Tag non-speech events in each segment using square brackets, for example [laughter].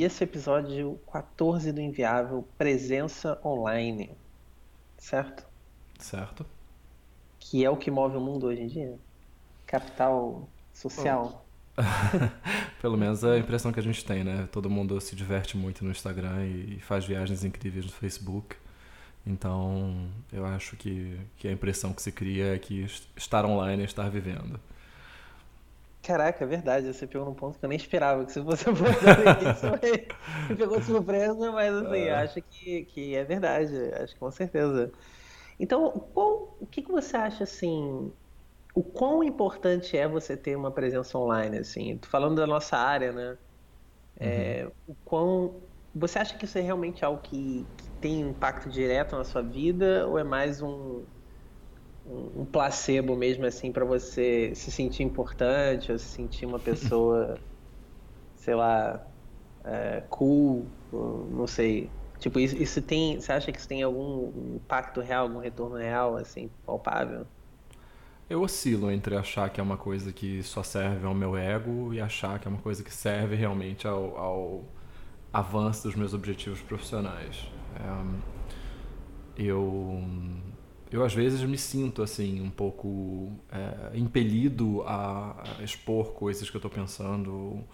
E esse episódio 14 do Inviável, presença online. Certo? Certo. Que é o que move o mundo hoje em dia. Capital social. [laughs] Pelo menos é a impressão que a gente tem, né? Todo mundo se diverte muito no Instagram e faz viagens incríveis no Facebook. Então, eu acho que, que a impressão que se cria é que estar online é estar vivendo. Caraca, é verdade. Você pegou num ponto que eu nem esperava que você fosse [laughs] isso. [laughs] Me pegou de surpresa, mas assim, é. acho que, que é verdade. Acho que com certeza. Então, qual, o que, que você acha assim? O quão importante é você ter uma presença online, assim? Tô falando da nossa área, né? É, uhum. o quão você acha que isso é realmente algo que, que tem impacto direto na sua vida ou é mais um, um placebo mesmo assim para você se sentir importante ou se sentir uma pessoa [laughs] sei lá é, cool não sei. Tipo isso, isso tem você acha que isso tem algum impacto real algum retorno real assim palpável? Eu oscilo entre achar que é uma coisa que só serve ao meu ego e achar que é uma coisa que serve realmente ao, ao avanço dos meus objetivos profissionais. É, eu eu às vezes me sinto assim um pouco é, impelido a, expor coisas que eu estou pensando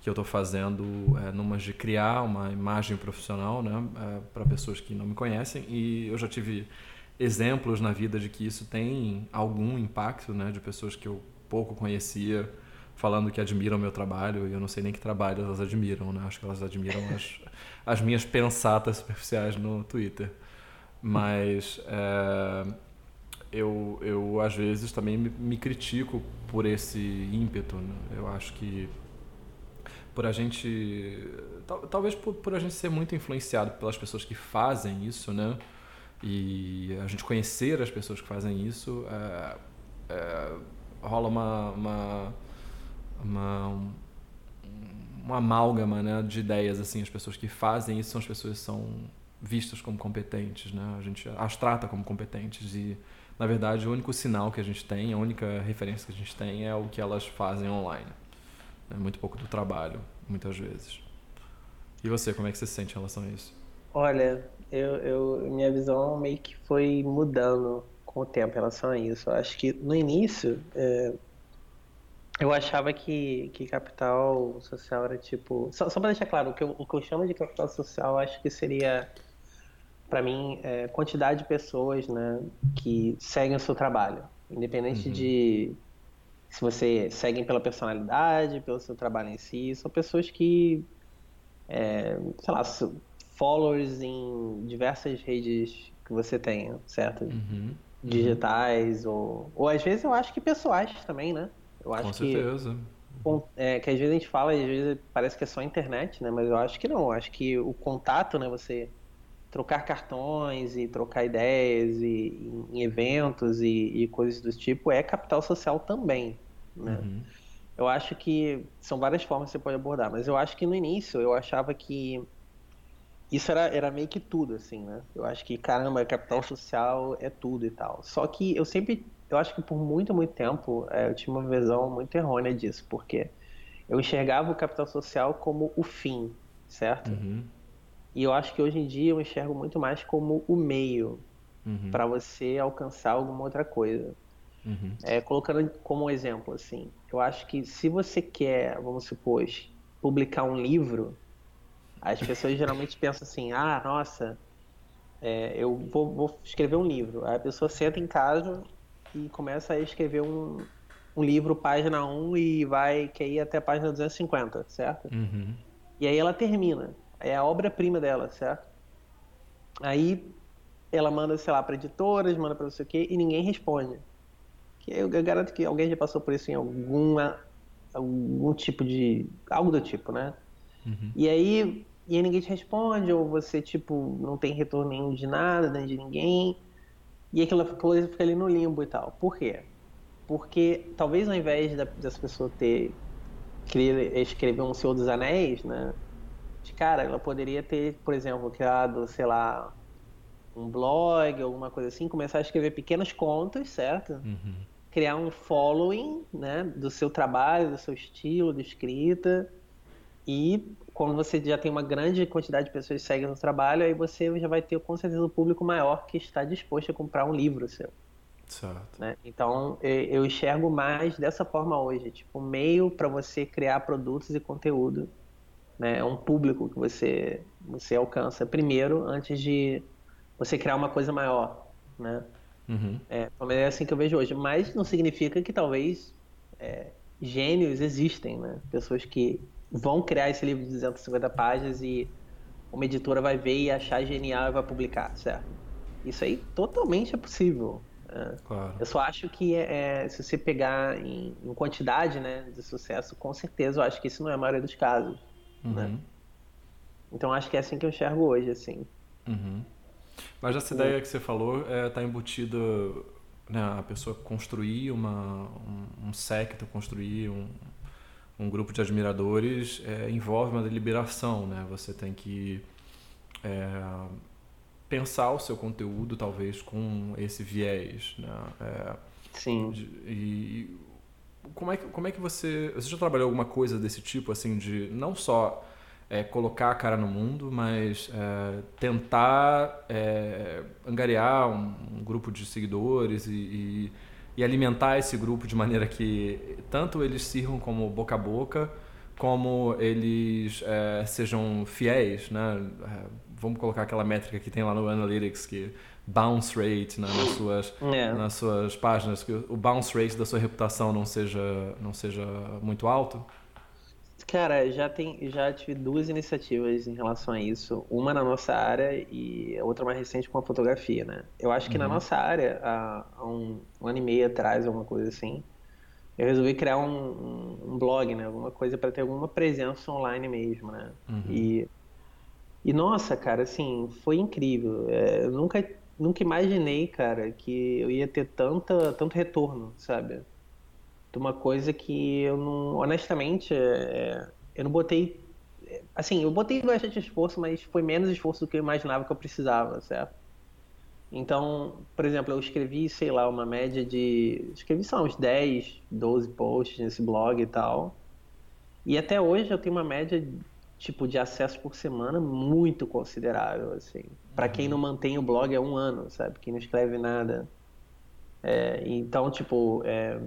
que eu estou fazendo é, de criar uma imagem profissional né é, para pessoas que não me conhecem. E eu já tive exemplos na vida de que isso tem algum impacto né de pessoas que eu pouco conhecia falando que admiram meu trabalho. E eu não sei nem que trabalho elas admiram né. Acho que elas admiram as, as minhas pensatas superficiais no Twitter mas é, eu, eu, às vezes, também me, me critico por esse ímpeto. Né? Eu acho que por a gente. Tal, talvez por, por a gente ser muito influenciado pelas pessoas que fazem isso, né? E a gente conhecer as pessoas que fazem isso, é, é, rola uma, uma, uma, uma amálgama né, de ideias. assim As pessoas que fazem isso são as pessoas que são vistas como competentes, né? A gente as trata como competentes e na verdade o único sinal que a gente tem, a única referência que a gente tem é o que elas fazem online. É muito pouco do trabalho, muitas vezes. E você, como é que você se sente em relação a isso? Olha, eu, eu minha visão meio que foi mudando com o tempo em relação a isso. Eu acho que no início é, eu achava que, que capital social era tipo. Só, só para deixar claro, o que, eu, o que eu chamo de capital social acho que seria para mim, é, quantidade de pessoas né, que seguem o seu trabalho. Independente uhum. de se você seguem pela personalidade, pelo seu trabalho em si, são pessoas que, é, sei lá, followers em diversas redes que você tenha, certo? Uhum. Digitais, uhum. Ou, ou às vezes eu acho que pessoais também, né? Eu acho Com certeza. Que, é, que às vezes a gente fala, às vezes parece que é só internet, né? Mas eu acho que não. Eu acho que o contato, né? Você trocar cartões e trocar ideias e, em eventos e, e, coisas do tipo é capital social também, né? Uhum. Eu acho que são várias formas que você pode abordar, mas eu acho que no início eu achava que isso era, era meio que tudo, assim, né? Eu acho que, caramba, capital social é tudo e tal. Só que eu sempre, eu acho que por muito, muito tempo é, eu tinha uma visão muito errônea disso, porque eu enxergava o capital social como o fim, certo? Uhum. E eu acho que hoje em dia eu enxergo muito mais como o meio uhum. para você alcançar alguma outra coisa. Uhum. É, colocando como exemplo, assim, eu acho que se você quer, vamos supor, publicar um livro, as pessoas geralmente [laughs] pensam assim, ah, nossa, é, eu vou, vou, escrever um livro. Aí a pessoa senta em casa e começa a escrever um, um livro, página 1, e vai quer ir até a página 250, certo? Uhum. E aí ela termina. É a obra-prima dela, certo? Aí ela manda, sei lá, para editoras, manda para não sei o quê, e ninguém responde. Eu, eu garanto que alguém já passou por isso em alguma algum tipo de algo do tipo, né? Uhum. E aí e aí ninguém te responde ou você tipo não tem retorno nenhum de nada, nem de ninguém. E aquela coisa fica ali no limbo e tal. Por quê? Porque talvez ao invés da, dessa pessoa ter querer escrever um Senhor dos Anéis, né? Cara, ela poderia ter, por exemplo, criado, sei lá, um blog, alguma coisa assim, começar a escrever pequenas contas, certo? Uhum. Criar um following, né, do seu trabalho, do seu estilo de escrita, e quando você já tem uma grande quantidade de pessoas que seguem no trabalho, aí você já vai ter com certeza um público maior que está disposto a comprar um livro seu. Certo. Né? Então eu enxergo mais dessa forma hoje, tipo meio para você criar produtos e conteúdo, né? É um público que você você alcança primeiro antes de você criar uma coisa maior, né? Uhum. É, é assim que eu vejo hoje, mas não significa que talvez é, gênios existem, né? Pessoas que vão criar esse livro de 250 páginas e uma editora vai ver e achar genial e vai publicar, certo? Isso aí totalmente é possível. É. Claro. Eu só acho que é, é, se você pegar em, em, quantidade né, de sucesso, com certeza eu acho que isso não é a maioria dos casos. Uhum. Né? Então acho que é assim que eu enxergo hoje, assim. Uhum. Mas essa ideia que você falou está é, tá embutida né, a pessoa construir uma, um, um secto, construir um, um grupo de admiradores é, envolve uma deliberação, né? Você tem que é, pensar o seu conteúdo talvez com esse viés, né? É, Sim. De, e como é que como é que você você já trabalhou alguma coisa desse tipo assim de não só é, colocar a cara no mundo, mas é, tentar é, angariar um, um, grupo de seguidores e, e e alimentar esse grupo de maneira que tanto eles sirvam como boca a boca, como eles é, sejam fiéis, né? Vamos colocar aquela métrica que tem lá no Analytics que bounce rate né? nas suas é. nas suas páginas que o bounce rate da sua reputação não seja não seja muito alto. Cara, já tem, já tive duas iniciativas em relação a isso. Uma na nossa área e a outra mais recente com a fotografia, né? Eu acho que uhum. na nossa área, há, há um, um, ano e meio atrás, alguma coisa assim, eu resolvi criar um, um blog, né? Alguma coisa para ter alguma presença online mesmo, né? Uhum. E, e nossa, cara, assim, foi incrível. É, eu nunca, nunca imaginei, cara, que eu ia ter tanta, tanto retorno, sabe? de uma coisa que eu não, honestamente, é, eu não botei, assim, eu botei bastante esforço, mas foi menos esforço do que eu imaginava que eu precisava, certo? Então, por exemplo, eu escrevi, sei lá, uma média de, escrevi só uns 10, 12 posts nesse blog e tal. E até hoje eu tenho uma média tipo de acesso por semana muito considerável, assim. Para quem uhum. não mantém o blog há um ano, sabe? Quem não escreve nada. É, então, tipo, é,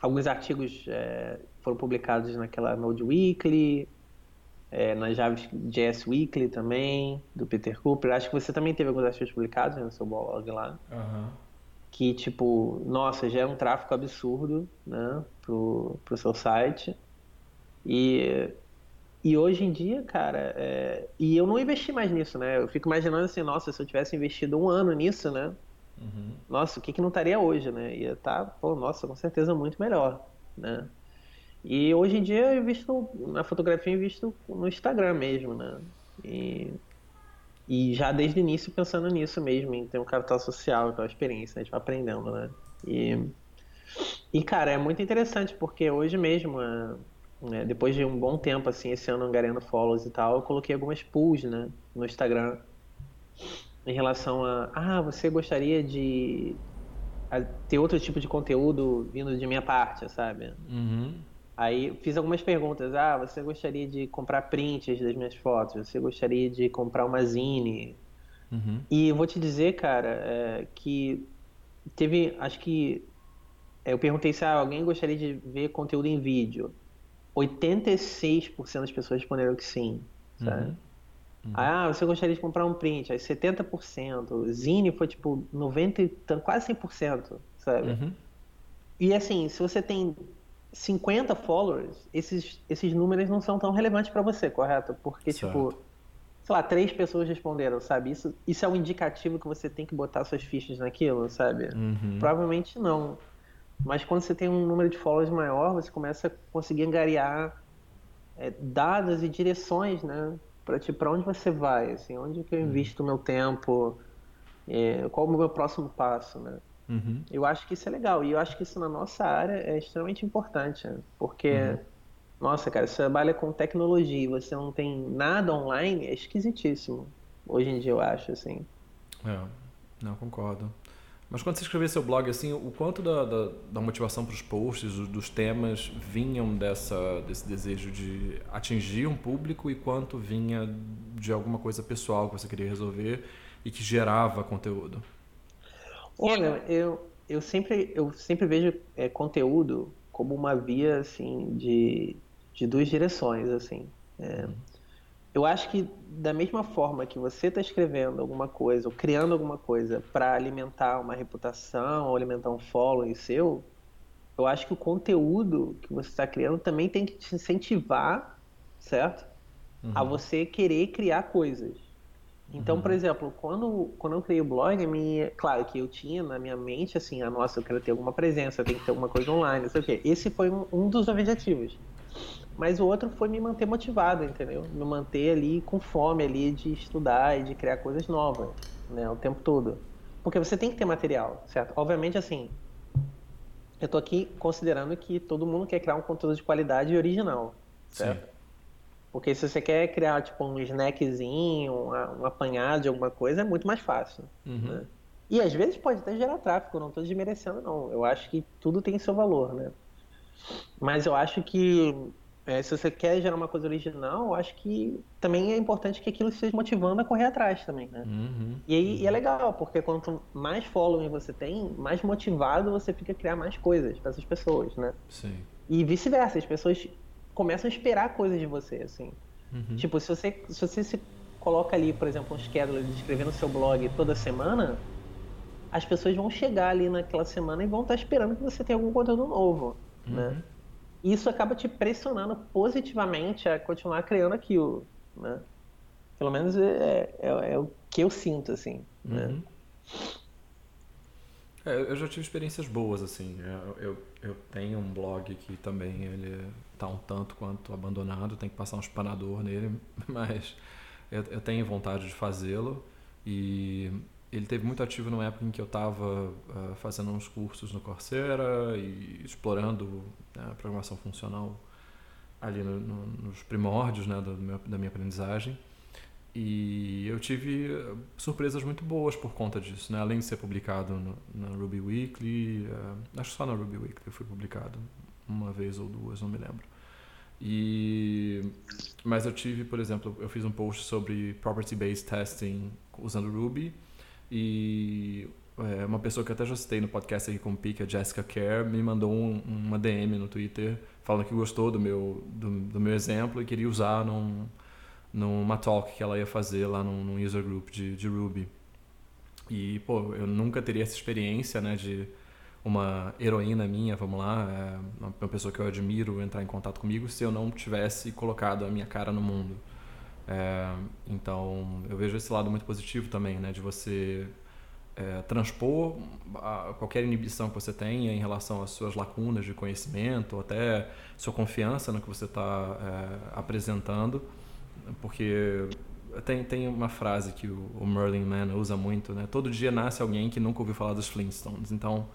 alguns artigos é, foram publicados naquela Node Weekly, é, na JS Weekly também, do Peter Cooper. Acho que você também teve alguns artigos publicados né, no seu blog lá. Uhum. Que, tipo, nossa, já é um tráfego absurdo, né, pro, pro seu site. E, e hoje em dia, cara, é, e eu não investi mais nisso, né? Eu fico imaginando assim, nossa, se eu tivesse investido um ano nisso, né? Uhum. Nossa, o que, que não estaria hoje, né? Ia estar, tá, pô, nossa, com certeza muito melhor, né? E hoje em dia eu visto na fotografia eu visto no Instagram mesmo, né? E, e já desde o início pensando nisso mesmo, em ter um capital social, aquela experiência, a gente vai aprendendo, né? E, e cara, é muito interessante porque hoje mesmo, é, depois de um bom tempo, assim, esse ano angariando follows e tal, eu coloquei algumas pools, né, no Instagram em relação a, ah, você gostaria de ter outro tipo de conteúdo vindo de minha parte, sabe? Uhum. Aí fiz algumas perguntas. Ah, você gostaria de comprar prints das minhas fotos? Você gostaria de comprar uma zine? Uhum. E eu vou te dizer, cara, é, que teve, acho que é, eu perguntei se ah, alguém gostaria de ver conteúdo em vídeo. 86% das pessoas responderam que sim, sabe? Uhum. Uhum. Ah, você gostaria de comprar um print? Aí 70%. Zine foi tipo 90%, quase 100%, sabe? Uhum. E assim, se você tem 50 followers, esses, esses números não são tão relevantes para você, correto? Porque, certo. tipo, sei lá, três pessoas responderam, sabe? Isso, isso é um indicativo que você tem que botar suas fichas naquilo, sabe? Uhum. Provavelmente não. Mas quando você tem um número de followers maior, você começa a conseguir angariar é, dados e direções, né? para ti, para onde você vai, assim, onde que eu uhum. invisto o meu tempo, é, qual o meu próximo passo, né? Uhum. Eu acho que isso é legal e eu acho que isso na nossa área é extremamente importante, né? porque, uhum. nossa, cara, você trabalha com tecnologia e você não tem nada online, é esquisitíssimo. Hoje em dia eu acho, assim. É, não concordo. Mas quando você escrevia seu blog, assim, o quanto da, da, da motivação para os posts, dos temas, vinham dessa, desse desejo de atingir um público e quanto vinha de alguma coisa pessoal que você queria resolver e que gerava conteúdo? Olha, eu, eu, sempre, eu sempre vejo é, conteúdo como uma via, assim, de, de duas direções, assim. É, eu acho que da mesma forma que você está escrevendo alguma coisa ou criando alguma coisa para alimentar uma reputação ou alimentar um following seu, eu acho que o conteúdo que você está criando também tem que te incentivar, certo? Uhum. A você querer criar coisas. Então, uhum. por exemplo, quando, quando eu criei o blog, minha, claro que eu tinha na minha mente assim, a ah, nossa, eu quero ter alguma presença, tem que ter alguma coisa online, não sei o quê. Esse foi um, um dos objetivos. Mas o outro foi me manter motivado, entendeu? Me manter ali com fome ali de estudar e de criar coisas novas, né? O tempo todo. Porque você tem que ter material, certo? Obviamente, assim, eu tô aqui considerando que todo mundo quer criar um conteúdo de qualidade e original, certo? Sim. Porque se você quer criar, tipo, um snackzinho, um, um apanhado de alguma coisa, é muito mais fácil, uhum. né? E às vezes pode até gerar tráfego, não estou desmerecendo, não. Eu acho que tudo tem seu valor, né? Mas eu acho que é, se você quer gerar uma coisa original, acho que também é importante que aquilo esteja motivando a correr atrás também, né? Uhum, e aí uhum. e é legal, porque quanto mais following você tem, mais motivado você fica a criar mais coisas para essas pessoas, né? Sim. E vice-versa, as pessoas começam a esperar coisas de você, assim. Uhum. Tipo, se você, se você se coloca ali, por exemplo, um schedule de escrever no seu blog toda semana, as pessoas vão chegar ali naquela semana e vão estar esperando que você tenha algum conteúdo novo, né? Isso acaba te pressionando positivamente a continuar criando aquilo, né? Pelo menos é, é, é o que eu sinto, assim, né? uhum. É, eu já tive experiências boas, assim. Eu, eu, eu, tenho um blog que também ele tá um tanto quanto abandonado, tem que passar um espanador nele, [laughs] mas eu, eu tenho vontade de fazê-lo e ele teve muito ativo numa época em que eu estava uh, ah, fazendo uns cursos no Coursera e explorando né, a programação funcional ali no, no, nos primórdios né, meu, da minha aprendizagem. E eu tive ah, surpresas muito boas por conta disso, né? Além de ser publicado na Ruby Weekly, uh, acho que só na Ruby Weekly eu fui publicado uma vez ou duas, não me lembro. E mas eu tive, por exemplo, eu fiz um post sobre property based testing usando Ruby e é, uma pessoa que eu até já citei no podcast aqui com o Pique, a Jessica Kerr, me mandou um, uma DM no Twitter falando que gostou do meu, do, do, meu exemplo e queria usar num, numa talk que ela ia fazer lá num, num user group de, de Ruby. E, pô, eu nunca teria essa experiência, né, de uma heroína minha, vamos lá, é, uma pessoa que eu admiro entrar em contato comigo se eu não tivesse colocado a minha cara no mundo. É, então, eu vejo esse lado muito positivo também, né? De você é, transpor a, qualquer inibição que você tenha em relação às suas lacunas de conhecimento, ou até sua confiança no que você está é, apresentando, porque tem, tem uma frase que o, o Merlin Mann usa muito, né? Todo dia nasce alguém que nunca ouviu falar dos Flintstones. Então,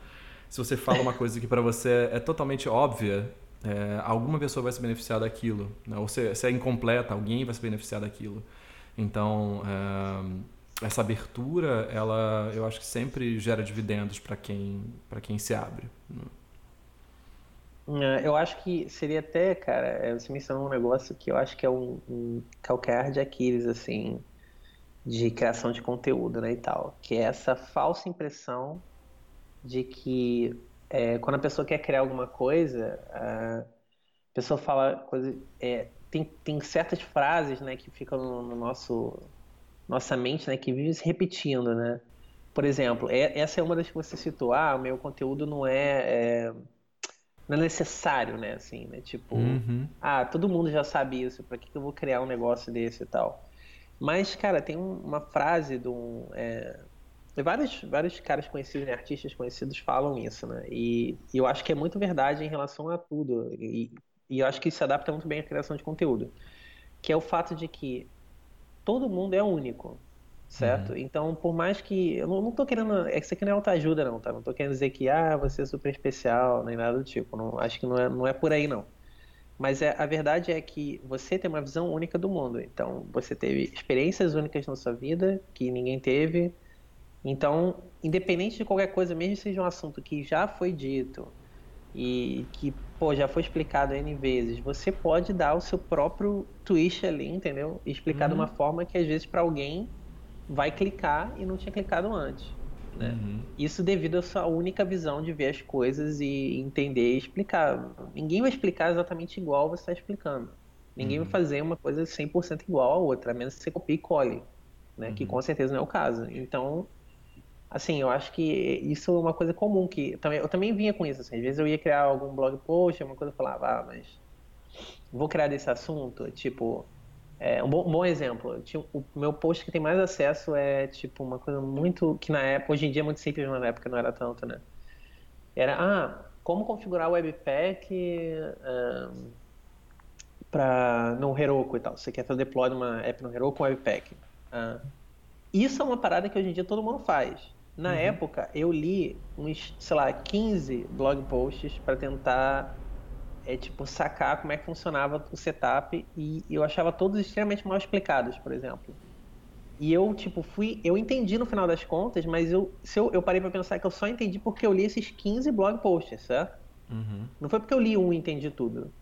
se você fala uma [laughs] coisa que para você é totalmente óbvia, é, alguma pessoa vai se beneficiar daquilo. Né? Ou se, se, é incompleta, alguém vai se beneficiar daquilo. Então, é, essa abertura, ela, eu acho que sempre gera dividendos para quem, quem se abre. Né? É, eu acho que seria até, cara, é, você mencionou um negócio que eu acho que é um, um calcanhar de Aquiles, assim, de criação de conteúdo, né, e tal, que é essa falsa impressão de que é, quando a pessoa quer criar alguma coisa, a pessoa fala coisa, é, tem, tem certas frases, né, que ficam no, no, nosso nossa mente, né, que vive se repetindo, né? Por exemplo, é, essa é uma das que você citou. Ah, o meu conteúdo não é, é não é necessário, né? Assim, né? Tipo, uhum. ah, todo mundo já sabe isso. Para que, que eu vou criar um negócio desse e tal? Mas, cara, tem uma frase de um, é, vários, vários caras conhecidos, né, artistas conhecidos falam isso, né? E, e, eu acho que é muito verdade em relação a tudo. E, e eu acho que isso se adapta muito bem à criação de conteúdo. Que é o fato de que todo mundo é único, certo? Uhum. Então, por mais que. Eu não, não tô querendo. É isso aqui não é autoajuda, não, tá? Não tô querendo dizer que, ah, você é super especial, nem nada do tipo. Não, acho que não é, não é por aí, não. Mas é, a verdade é que você tem uma visão única do mundo. Então, você teve experiências únicas na sua vida que ninguém teve Então, independente de qualquer coisa, mesmo que seja um assunto que já foi dito e que, pô, já foi explicado N vezes, você pode dar o seu próprio twist ali, entendeu? E explicar uhum. de uma uhum. forma que às vezes para alguém vai clicar e não tinha clicado antes. Né? Uhum. Isso devido à sua única visão de ver as coisas e entender e explicar. Ninguém vai explicar exatamente igual você está explicando. Ninguém uhum. vai fazer uma coisa 100% igual a outra, a menos que você copie e cole, né? Uhum. que com certeza não é o caso. Então, assim, eu acho que isso é uma coisa comum, que também, eu também vinha com isso, assim, às vezes eu ia criar algum blog post, uma coisa eu falava, ah, mas vou criar desse assunto, tipo, é, um, bom, um bom exemplo, o meu post que tem mais acesso é, tipo, uma coisa muito, que na época, hoje em dia é muito simples, mas na época não era tanto, né, era, ah, como configurar o Webpack um, para no Heroku e tal, você quer fazer deploy de uma app no Heroku com Webpack, uh, isso é uma parada que hoje em dia todo mundo faz. Na uhum. época, eu li uns, sei lá, 15 blog posts para tentar é, tipo, sacar como é que funcionava o setup e eu achava todos extremamente mal explicados, por exemplo. E eu, tipo, fui. Eu entendi no final das contas, mas eu, se eu, eu parei para pensar que eu só entendi porque eu li esses 15 blog posts, certo? Uhum. Não foi porque eu li um e entendi tudo.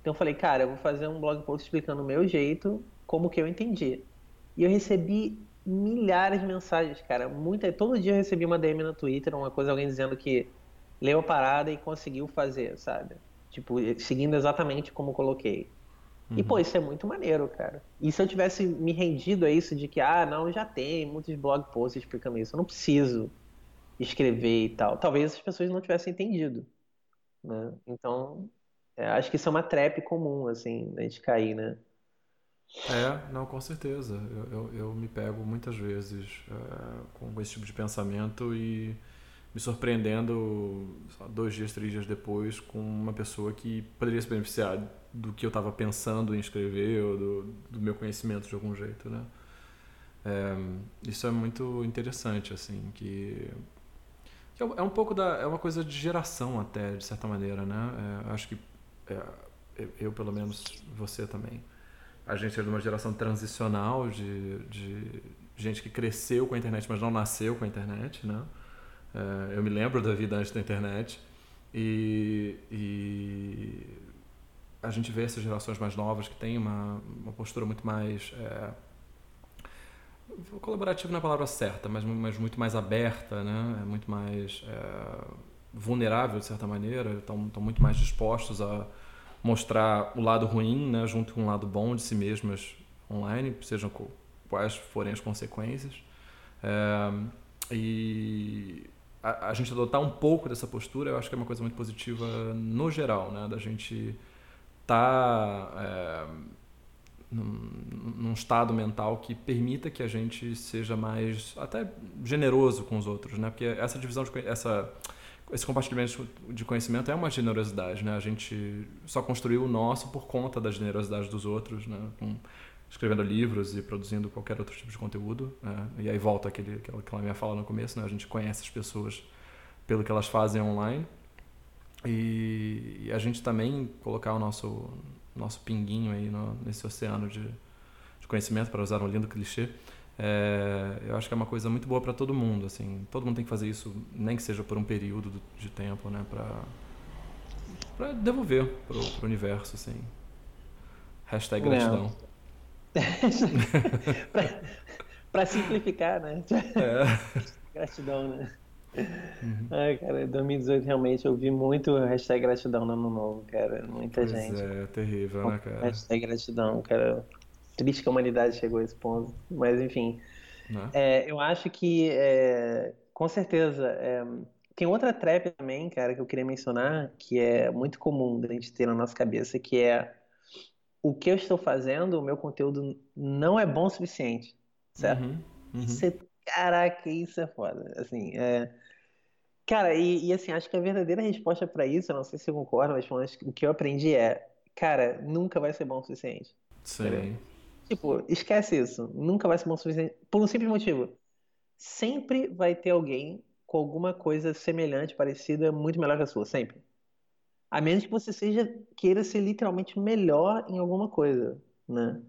Então eu falei, cara, eu vou fazer um blog post explicando o meu jeito, como que eu entendi. E eu recebi milhares de mensagens, cara. Muita, todo dia eu recebi uma DM no Twitter, uma coisa, alguém dizendo que leu a parada e conseguiu fazer, sabe? Tipo, seguindo exatamente como coloquei. Uhum. E, pô, isso é muito maneiro, cara. E se eu tivesse me rendido a isso de que, ah, não, já tem muitos blog posts explicando isso, eu não preciso escrever e tal. Talvez as pessoas não tivessem entendido. Né? Então, é, acho que isso é uma trap comum, assim, a gente cair, né? É, não, com certeza. Eu, eu, eu me pego muitas vezes é, com esse tipo de pensamento e me surpreendendo dois dias, três dias depois com uma pessoa que poderia se beneficiar do que eu estava pensando em escrever ou do, do, meu conhecimento de algum jeito, né? É, isso é muito interessante, assim, que, que, é um pouco da é uma coisa de geração até de certa maneira, né? É, acho que é, eu pelo menos você também a gente é de uma geração transicional de, de gente que cresceu com a internet, mas não nasceu com a internet, né? É, eu me lembro da vida antes da internet e, e, a gente vê essas gerações mais novas que têm uma, uma postura muito mais é, colaborativa na palavra certa, mas, mas muito mais aberta, né? É muito mais é, vulnerável de certa maneira, estão muito mais dispostos a mostrar o lado ruim, né, junto com o lado bom de si mesmas online, sejam quais forem as consequências. É, e a, a, gente adotar um pouco dessa postura, eu acho que é uma coisa muito positiva no geral, né, da gente estar tá, é, num, num estado mental que permita que a gente seja mais até generoso com os outros, né, porque essa divisão de essa esse compartilhamento de conhecimento é uma generosidade, né? A gente só construiu o nosso por conta da generosidade dos outros, né? Com, escrevendo livros e produzindo qualquer outro tipo de conteúdo. Né? E aí volta aquele, aquela minha fala no começo, né? A gente conhece as pessoas pelo que elas fazem online. E, e a gente também colocar o nosso, nosso pinguinho aí no, nesse oceano de, de conhecimento, para usar um lindo clichê, é, eu acho que é uma coisa muito boa para todo mundo, assim. Todo mundo tem que fazer isso, nem que seja por um período de tempo, né? Pra, pra devolver pro, pro universo, assim. Hashtag gratidão. [laughs] pra, pra, simplificar, né? É. [laughs] Gratidão, né? Uhum. Ai, cara, em 2018 realmente eu vi muito hashtag gratidão no ano novo, cara. Muita pois gente. É, terrível, né, cara? Hashtag gratidão, cara triste que a humanidade chegou a esse ponto. Mas, enfim. Né? É, eu acho que, é, com certeza, é, tem outra trap também, cara, que eu queria mencionar, que é muito comum da gente ter na nossa cabeça, que é o que eu estou fazendo, o meu conteúdo não é bom o suficiente, certo? Uhum, uhum. Isso é, caraca, isso é foda. Assim, é... Cara, e, e, assim, acho que a verdadeira resposta para isso, eu não sei se você concorda, mas o que eu aprendi é, cara, nunca vai ser bom o suficiente. Sim. Entendeu? Tipo, esquece isso. Nunca vai ser bom o suficiente. Por um simples motivo. Sempre vai ter alguém com alguma coisa semelhante, parecida, muito melhor que a sua. Sempre. A menos que você seja queira ser literalmente melhor em alguma coisa, né?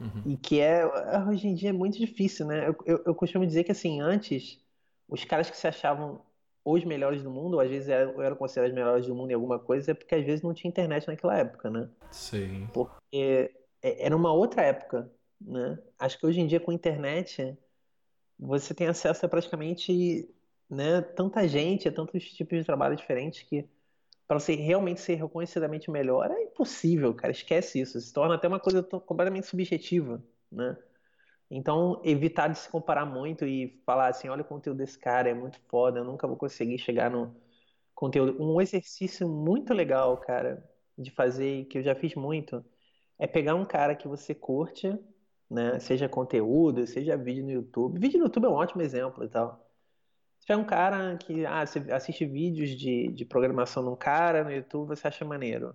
Uhum. E que é hoje em dia é muito difícil, né? Eu, eu, eu, costumo dizer que assim, antes os caras que se achavam os melhores do mundo, ou às vezes eram, eram considerados os melhores do mundo em alguma coisa, é porque às vezes não tinha internet naquela época, né? Sim. Porque é, era uma outra época, né? Acho que hoje em dia com a internet você tem acesso a praticamente, né, tanta gente, a tantos tipos de trabalho diferentes que para você realmente ser reconhecidamente melhor é impossível, cara. Esquece isso. Se torna até uma coisa completamente subjetiva, né? Então, evitar de se comparar muito e falar assim, olha o conteúdo desse cara, é muito foda, eu nunca vou conseguir chegar no conteúdo. Um exercício muito legal, cara, de fazer, que eu já fiz muito, é pegar um cara que você curte, né? Seja conteúdo, seja vídeo no YouTube. Vídeo no YouTube é um ótimo exemplo e tal. Se é um cara que ah, você assiste vídeos de, de programação num cara no YouTube, você acha maneiro.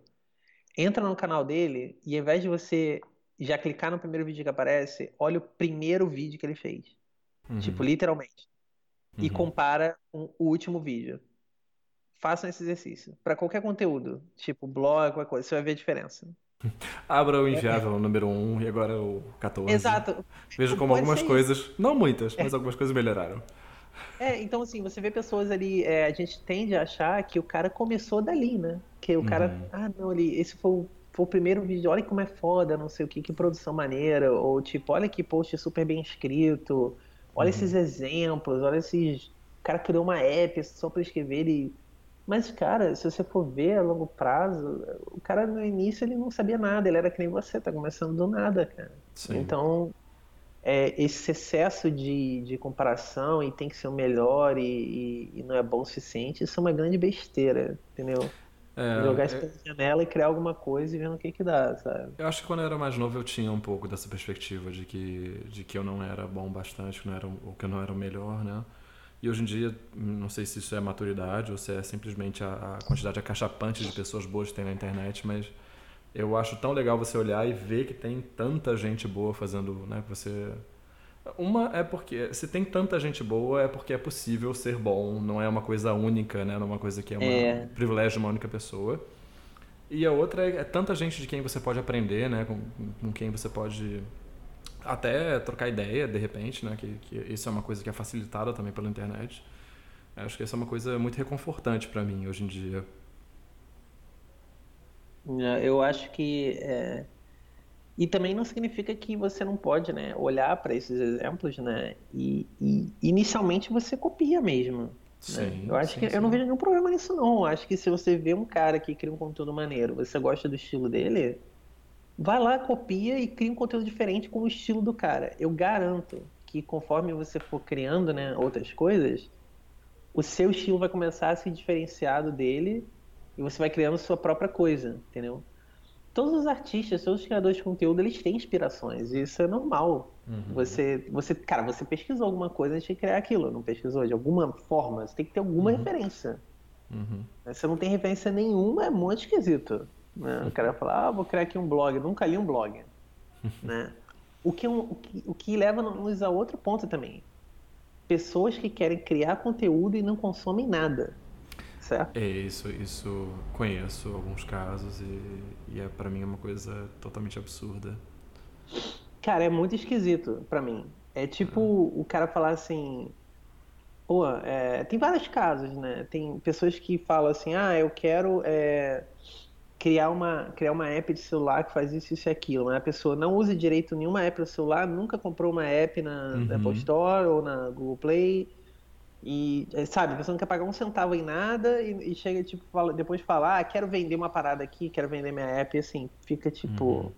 Entra no canal dele e ao invés de você já clicar no primeiro vídeo que aparece, olha o primeiro vídeo que ele fez. Uhum. Tipo, literalmente. Uhum. E compara com o último vídeo. Façam esse exercício. Para qualquer conteúdo, tipo blog, qualquer coisa, você vai ver a diferença. [laughs] Abra o Inviável é. número 1 e agora o 14. Exato. Veja como Pode algumas coisas, não muitas, mas algumas coisas melhoraram. É, então assim, você vê pessoas ali, é, a gente tende a achar que o cara começou dali, né? Que o cara, uhum. ah, não, ali, esse foi o foi o primeiro vídeo, olha como é foda, não sei o que, que produção maneira, ou tipo, olha que post super bem escrito, olha uhum. esses exemplos, olha esses. O cara criou uma app só para escrever e. Mas, cara, se você for ver a longo prazo, o cara no início ele não sabia nada, ele era que nem você, tá começando do nada, cara. Sim. Então, é, esse excesso de, de comparação e tem que ser o melhor e, e, e não é bom o suficiente, isso é uma grande besteira, entendeu? É, Jogar isso pela janela e criar alguma coisa e ver no que que dá, sabe? Eu acho que quando eu era mais novo eu tinha um pouco dessa perspectiva de que, de que eu não era bom bastante, que não era, ou que eu não era o melhor, né? E hoje em dia, não sei se isso é maturidade ou se é simplesmente a, a quantidade acachapante de pessoas boas que tem na internet, mas eu acho tão legal você olhar e ver que tem tanta gente boa fazendo, né? Você uma é porque se tem tanta gente boa é porque é possível ser bom, não é uma coisa única, né? Não é uma coisa que é, é. um privilégio de uma única pessoa. E a outra é, é, tanta gente de quem você pode aprender, né? Com, com quem você pode até trocar ideia, de repente, né? Que, que isso é uma coisa que é facilitada também pela internet. Eu acho que isso é uma coisa muito reconfortante para mim hoje em dia. Eu acho que é e também não significa que você não pode né, olhar para esses exemplos né, e, e, inicialmente você copia mesmo. Né? Sim, né? Eu acho sim, que sim. eu não vejo nenhum problema nisso não. Eu acho que se você vê um cara que cria um conteúdo maneiro, você gosta do estilo dele, vai lá, copia e cria um conteúdo diferente com o estilo do cara. Eu garanto que conforme você for criando né, outras coisas, o seu estilo vai começar a se diferenciar do dele e você vai criando sua própria coisa, entendeu? todos os artistas, todos os criadores de conteúdo, eles têm inspirações. E isso é normal. Uhum. Você, você, cara, você pesquisou alguma coisa antes de criar aquilo, não pesquisou de alguma forma. Você tem que ter alguma uhum. referência. Uhum. Se não tem referência nenhuma, é muito esquisito. Né? O cara fala, ah, vou criar aqui um blog. nunca li um blog. [laughs] né? O que, o, que, o que leva-nos a outro ponto também. Pessoas que querem criar conteúdo e não consomem nada certo? É isso, isso conheço alguns casos e, e é para mim uma coisa totalmente absurda. Cara, é muito esquisito para mim. É tipo o cara falar assim, pô, é, tem vários casos, né? Tem pessoas que falam assim, ah, eu quero é, criar uma criar uma app de celular que faz isso, isso e aquilo. Mas a pessoa não usa direito nenhuma app no celular, nunca comprou uma app na, uhum. na Apple Store ou na Google Play e, é, sabe, você não quer pagar um centavo em nada e, e chega, tipo, fala, depois falar, ah, quero vender uma parada aqui, quero vender minha app, e assim, fica, tipo... Uhum.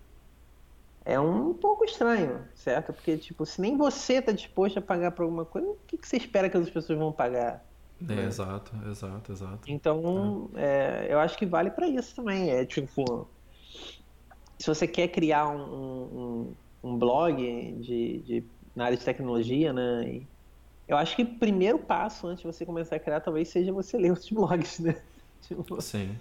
É um pouco estranho, certo? Porque, tipo, se nem você tá disposto a pagar por alguma coisa, o que, que você espera que as pessoas vão pagar? É, né? Exato, exato, exato. Então, é. Eu acho que vale para isso também. É tipo, se você quer criar um, um, um blog de, de, na área de tecnologia, né? E, eu acho que o primeiro passo antes de você começar a criar talvez seja você ler [laughs] os blogs, né? Tipo, sim,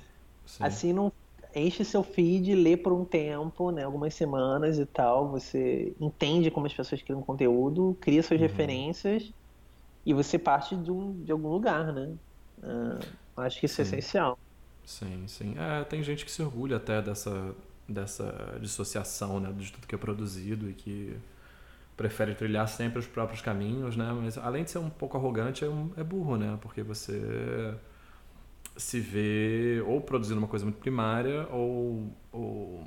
sim. Assim não enche seu feed, lê por um tempo, né, algumas semanas e tal, você entende como as pessoas criam conteúdo, cria suas uhum. referências e você parte de, um, de algum lugar, né? Uh, acho que isso é sim. é essencial. Sim, sim. É, tem gente que se orgulha até dessa, dessa dissociação, né, de tudo que é produzido e que prefere trilhar sempre os próprios caminhos, né? Mas além de ser um pouco arrogante, é, um, é burro, né? Porque você se vê ou produzindo uma coisa muito primária ou, ou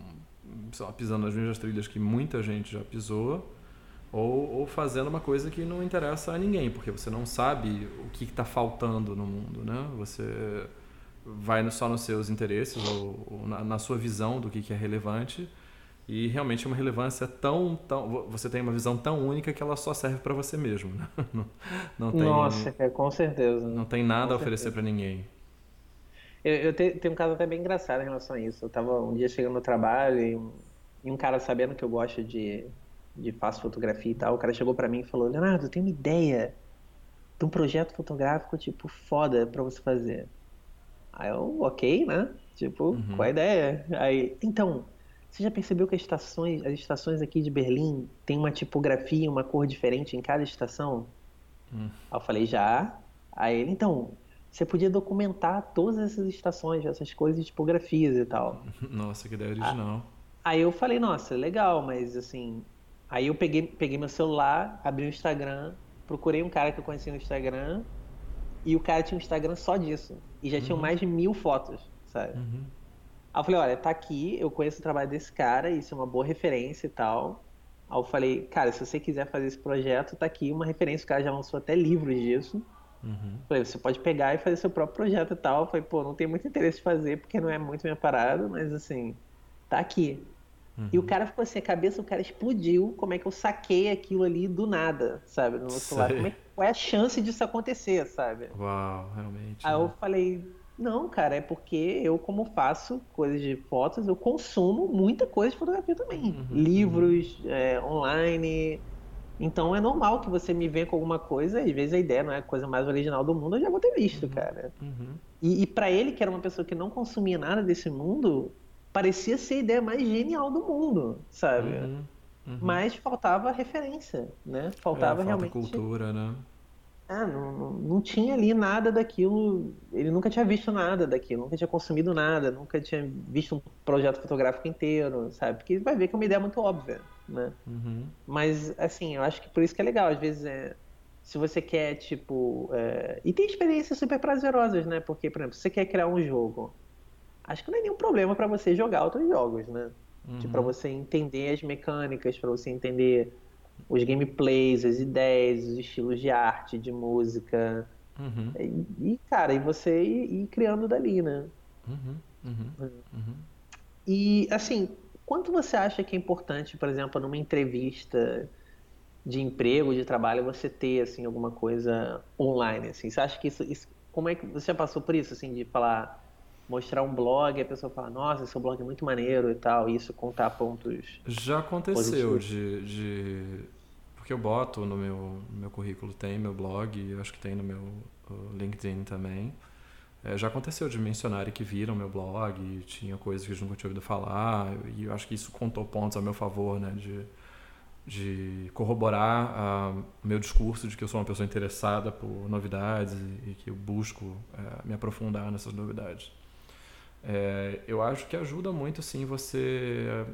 lá, pisando nas mesmas trilhas que muita gente já pisou ou, ou, fazendo uma coisa que não interessa a ninguém, porque você não sabe o que está faltando no mundo, né? Você vai só nos seus interesses ou, ou na, na, sua visão do que, que é relevante e realmente uma relevância tão, tão você tem uma visão tão única que ela só serve para você mesmo, né? [laughs] não, não tem, Nossa, é, com certeza. Não tem nada a oferecer para ninguém. Eu, eu tenho, tenho um caso até bem engraçado em relação a isso. Eu estava um dia chegando no trabalho e um, e um cara sabendo que eu gosto de de faço fotografia e tal, o cara chegou para mim e falou: Leonardo, eu tenho uma ideia de um projeto fotográfico, tipo, foda pra você fazer. Aí eu, ok, né? Tipo, uhum. qual a ideia? Aí, então, você já percebeu que as estações, as estações aqui de Berlim tem uma tipografia, uma cor diferente em cada estação? Uhum. Aí eu falei, já. Aí ele, então, você podia documentar todas essas estações, essas coisas de tipografias e tal. [laughs] Nossa, que ideia original. Aí eu falei, nossa, legal, mas assim, Aí eu peguei, peguei meu celular, abri o Instagram, procurei um cara que eu conheci no Instagram, e o cara tinha um Instagram só disso. E já uhum. tinham mais de mil fotos, sabe? Uhum. Aí eu falei, olha, tá aqui, eu conheço o trabalho desse cara, isso é uma boa referência e tal. Aí eu falei, cara, se você quiser fazer esse projeto, tá aqui uma referência, o cara já lançou até livros disso. Uhum. Falei, você pode pegar e fazer seu próprio projeto e tal. Eu falei, pô, não tenho muito interesse em fazer, porque não é muito minha parada, mas assim, tá aqui. Uhum. E o cara ficou assim, a cabeça do cara explodiu. Como é que eu saquei aquilo ali do nada, sabe? No meu celular. Como é, qual é a chance disso acontecer, sabe? Uau, realmente. Aí né? eu falei, não, cara, é porque eu, como faço coisas de fotos, eu consumo muita coisa de fotografia também. Uhum, Livros, uhum. É, online. Então é normal que você me venha com alguma coisa, às vezes a ideia não é a coisa mais original do mundo, eu já vou ter visto, uhum, cara. Uhum. E, e para ele, que era uma pessoa que não consumia nada desse mundo, parecia ser a ideia mais genial do mundo, sabe? Uhum, uhum. Mas faltava referência, né? Faltava é, falta realmente. cultura, né? É, não, não, não, tinha ali nada daquilo. Ele nunca tinha visto nada daquilo, nunca tinha consumido nada, nunca tinha visto um projeto fotográfico inteiro, sabe? Porque vai ver que é uma ideia muito óbvia, né? Uhum. Mas, assim, eu acho que por isso que é legal. Às vezes, é, se você quer, tipo. É... E tem experiências super prazerosas, né? Porque, por exemplo, se você quer criar um jogo acho que não é nenhum problema para você jogar outros jogos, né? Uhum. Tipo, para você entender as mecânicas, para você entender os gameplays, as ideias, os estilos de arte, de música. Uhum. E, cara, e você ir, ir criando dali, né? Uhum. uhum. É. uhum. E, assim, quanto você acha que é importante, por exemplo, numa entrevista de emprego, de trabalho, você ter, assim, alguma coisa online, assim? Você acha que isso, isso como é que você já passou por isso, assim, de falar mostrar um blog e a pessoa fala, nossa, seu blog é muito maneiro e tal, e isso contar pontos. Já aconteceu de, de, Porque eu boto no meu, no meu currículo, tem meu blog, acho que tem no meu LinkedIn também. É, já aconteceu de mencionarem que viram meu blog e tinha coisas que eles nunca tinham ouvido falar, e eu acho que isso contou pontos a meu favor, né? De, de corroborar o uh, meu discurso de que eu sou uma pessoa interessada por novidades e, e que eu busco uh, me aprofundar nessas novidades. É, eu acho que ajuda muito, sim, você.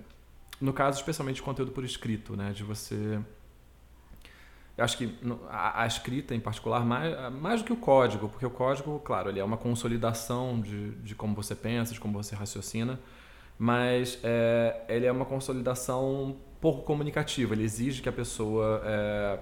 No caso, especialmente conteúdo por escrito, né? De você. Eu acho que a, a, escrita, em particular, mais, mais do que o código, porque o código, claro, ele é uma consolidação de, de como você pensa, de como você raciocina, mas é, ele é uma consolidação pouco comunicativa. Ele exige que a pessoa é,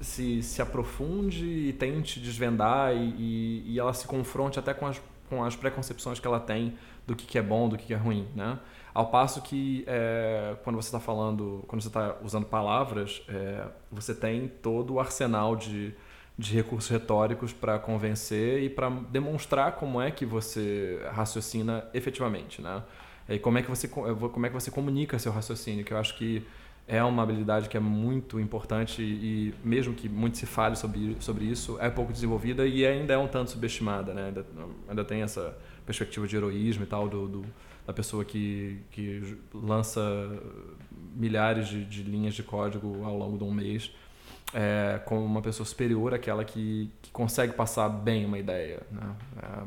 se, se aprofunde e tente desvendar e, e, e ela se confronte até com as com as preconcepções que ela tem do que, que é bom, do que, que é ruim, né? Ao passo que é, quando você está falando, quando você está usando palavras, é, você tem todo o arsenal de, de recursos retóricos para convencer e para demonstrar como é que você raciocina efetivamente, né? E como é que você como é que você comunica seu raciocínio, que eu acho que é uma habilidade que é muito importante e mesmo que muito se fale sobre, sobre isso, é pouco desenvolvida e ainda é um tanto subestimada, né? Ainda, ainda tem essa perspectiva de heroísmo e tal do, do da pessoa que, que lança milhares de, de, linhas de código ao longo de um mês é, como uma pessoa superior àquela que, que consegue passar bem uma ideia, né? É,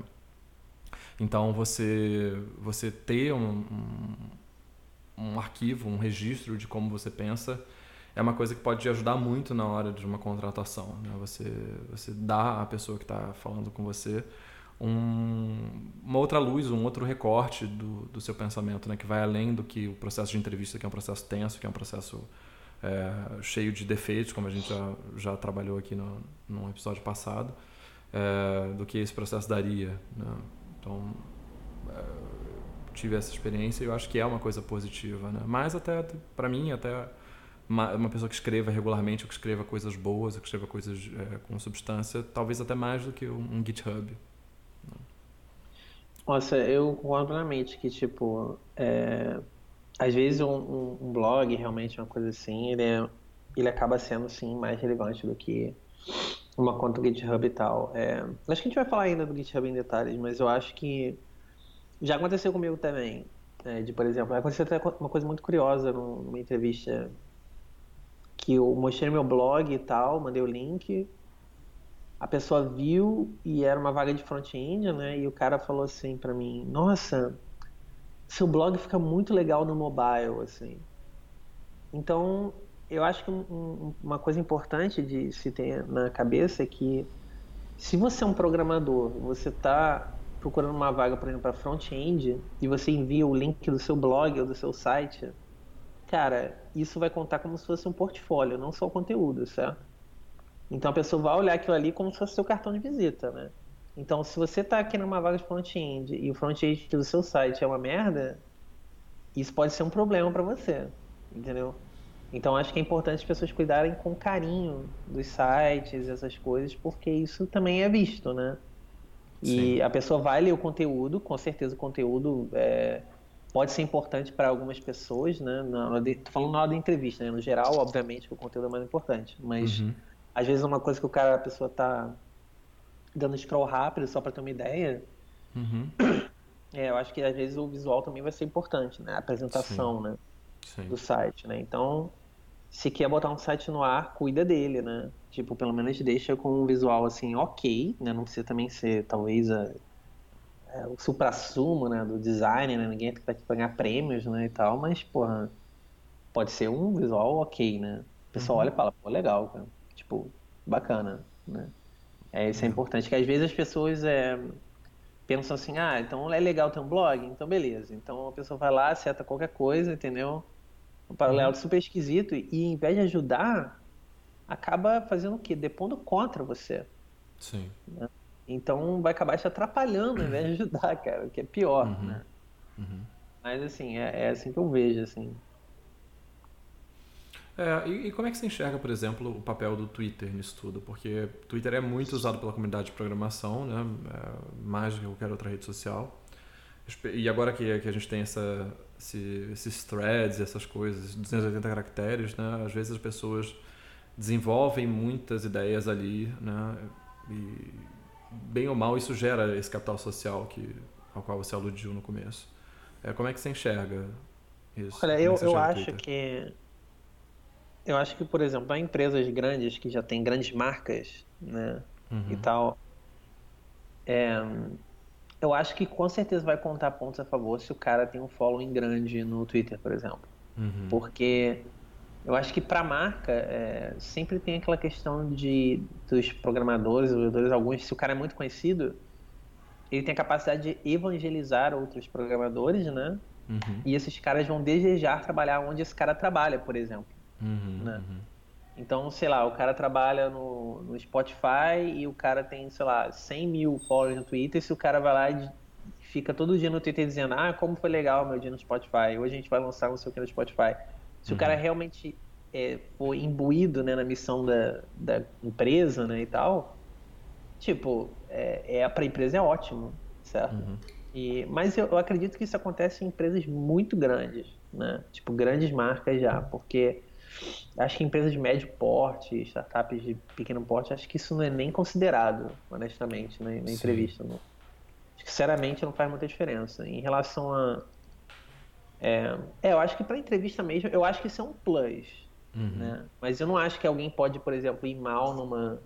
então você você ter um, um um arquivo, um registro de como você pensa, é uma coisa que pode te ajudar muito na hora de uma contratação. Né? Você, você dá à pessoa que está falando com você um, uma outra luz, um outro recorte do, do seu pensamento, né? que vai além do que o processo de entrevista, que é um processo tenso, que é um processo é, cheio de defeitos, como a gente já, já trabalhou aqui no, num episódio passado, é, do que esse processo daria. Né? Então, é, tive essa experiência e eu acho que é uma coisa positiva. Né? Mas até, para mim, até uma, uma, pessoa que escreva regularmente, ou que escreva coisas boas, ou que escreva coisas é, com substância, talvez até mais do que um, um GitHub. Nossa, eu concordo plenamente que, tipo, é, às vezes um, um, um, blog, realmente, uma coisa assim, ele, é, ele acaba sendo, sim, mais relevante do que uma conta do GitHub e tal. É, acho que a gente vai falar ainda do GitHub em detalhes, mas eu acho que já aconteceu comigo também. É, de, por exemplo, aconteceu até uma coisa muito curiosa numa entrevista que eu mostrei meu blog e tal, mandei o link, a pessoa viu e era uma vaga de front-end, né? E o cara falou assim para mim: "Nossa, seu blog fica muito legal no mobile, assim". Então, eu acho que um, uma coisa importante de se ter na cabeça é que se você é um programador, você está procurando uma vaga, por exemplo, para front-end e você envia o link do seu blog ou do seu site, cara, isso vai contar como se fosse um portfólio, não só o conteúdo, certo? Então a pessoa vai olhar aquilo ali como se fosse seu cartão de visita, né? Então, se você está aqui numa vaga de front-end e o front-end do seu site é uma merda, isso pode ser um problema para você, entendeu? Então, acho que é importante as pessoas cuidarem com carinho dos sites, essas coisas, porque isso também é visto, né? E Sim. a pessoa vai ler o conteúdo, com certeza o conteúdo é, pode ser importante para algumas pessoas, né? Na de, tô falando na hora da entrevista, né? No geral, obviamente, que o conteúdo é mais importante, mas uhum. às vezes é uma coisa que o cara, a pessoa tá dando scroll rápido só para ter uma ideia. Uhum. [clears throat] É, eu acho que às vezes o visual também vai ser importante, né? A apresentação, Sim. né? Sim. Do site, né? Então, se quer botar um site no ar, cuida dele, né? Tipo, pelo menos deixa com um visual assim, ok, né? Não precisa também ser, talvez, a, é, o supra-sumo, né? Do design, né? Ninguém vai te ganhar prêmios, né? E tal, mas, porra, pode ser um visual ok, né? O pessoal uhum. olha e fala, pô, legal, cara. Tipo, bacana, né? É, isso é importante, que às vezes as pessoas é, pensam assim, ah, então é legal ter um blog? Então beleza. Então a pessoa vai lá, seta qualquer coisa, entendeu? Um paralelo uhum. super esquisito e em vez de ajudar, acaba fazendo o quê? Depondo contra você. Sim. Né? Então vai acabar te atrapalhando ao invés de ajudar, cara, o que é pior, uhum. né? Uhum. Mas assim, é, é, assim que eu vejo, assim. É, e, e, como é que você enxerga, por exemplo, o papel do Twitter nisso tudo? Porque Twitter é muito usado pela comunidade de programação, né? É, mais do que qualquer outra rede social. E agora que, que a gente tem essa, esse, esses threads, essas coisas, 280 caracteres, né? Às vezes as pessoas desenvolvem muitas ideias ali, né? E bem ou mal isso gera esse capital social que, ao qual você aludiu no começo. É, como é que você enxerga isso? Olha, eu, eu acho que eu acho que, por exemplo, há empresas grandes que já têm grandes marcas, né, uhum. e tal, é, eu acho que com certeza vai contar pontos a favor se o cara tem um following grande no Twitter, por exemplo. Uhum. Porque eu acho que para a marca é, sempre tem aquela questão de dos programadores, desenvolvedores, alguns, se o cara é muito conhecido, ele tem a capacidade de evangelizar outros programadores, né? Uhum. E esses caras vão desejar trabalhar onde esse cara trabalha, por exemplo. Uhum, né? Uhum. Então, sei lá, o cara trabalha no, no Spotify e o cara tem, sei lá, 100 mil followers no Twitter. Se o cara vai lá e fica todo dia no Twitter dizendo, ah, como foi legal meu dia no Spotify, hoje a gente vai lançar não sei o que no Spotify. Se uhum. o cara realmente é, for imbuído né, na missão da, da empresa né, e tal, tipo, é, é, para a empresa é ótimo, certo? Uhum. E, mas eu, eu, acredito que isso acontece em empresas muito grandes, né? Tipo, grandes marcas já, porque Acho que empresas de médio porte, startups de pequeno porte, acho que isso não é nem considerado, honestamente, né, na entrevista. Não. Acho que, sinceramente, não faz muita diferença. Em relação a. É, é eu acho que para entrevista mesmo, eu acho que isso é um plus. Uhum. Né? Mas eu não acho que alguém pode, por exemplo, ir mal numa,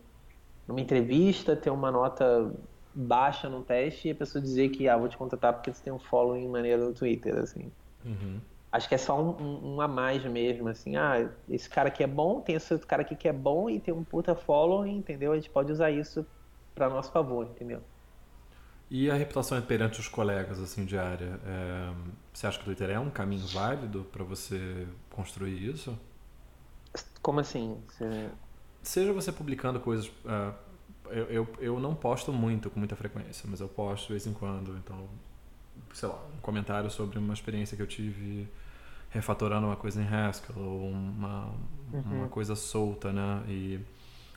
numa entrevista, ter uma nota baixa no teste e a pessoa dizer que ah, vou te contratar porque você tem um following maneiro no Twitter, assim. Uhum. Acho que é só um, um, a mais mesmo, assim, ah, esse cara aqui é bom, tem esse outro cara aqui que é bom e tem um puta following, entendeu? A gente pode usar isso para nosso favor, entendeu? E a reputação perante os colegas, assim, de área, é... você acha que o Twitter é um caminho válido para você construir isso? Como assim? Você... Seja você publicando coisas... Uh, eu, eu, eu não posto muito, com muita frequência, mas eu posto de vez em quando, então sei lá, um comentário sobre uma experiência que eu tive refatorando uma coisa em Haskell ou uma, uhum. uma coisa solta, né? E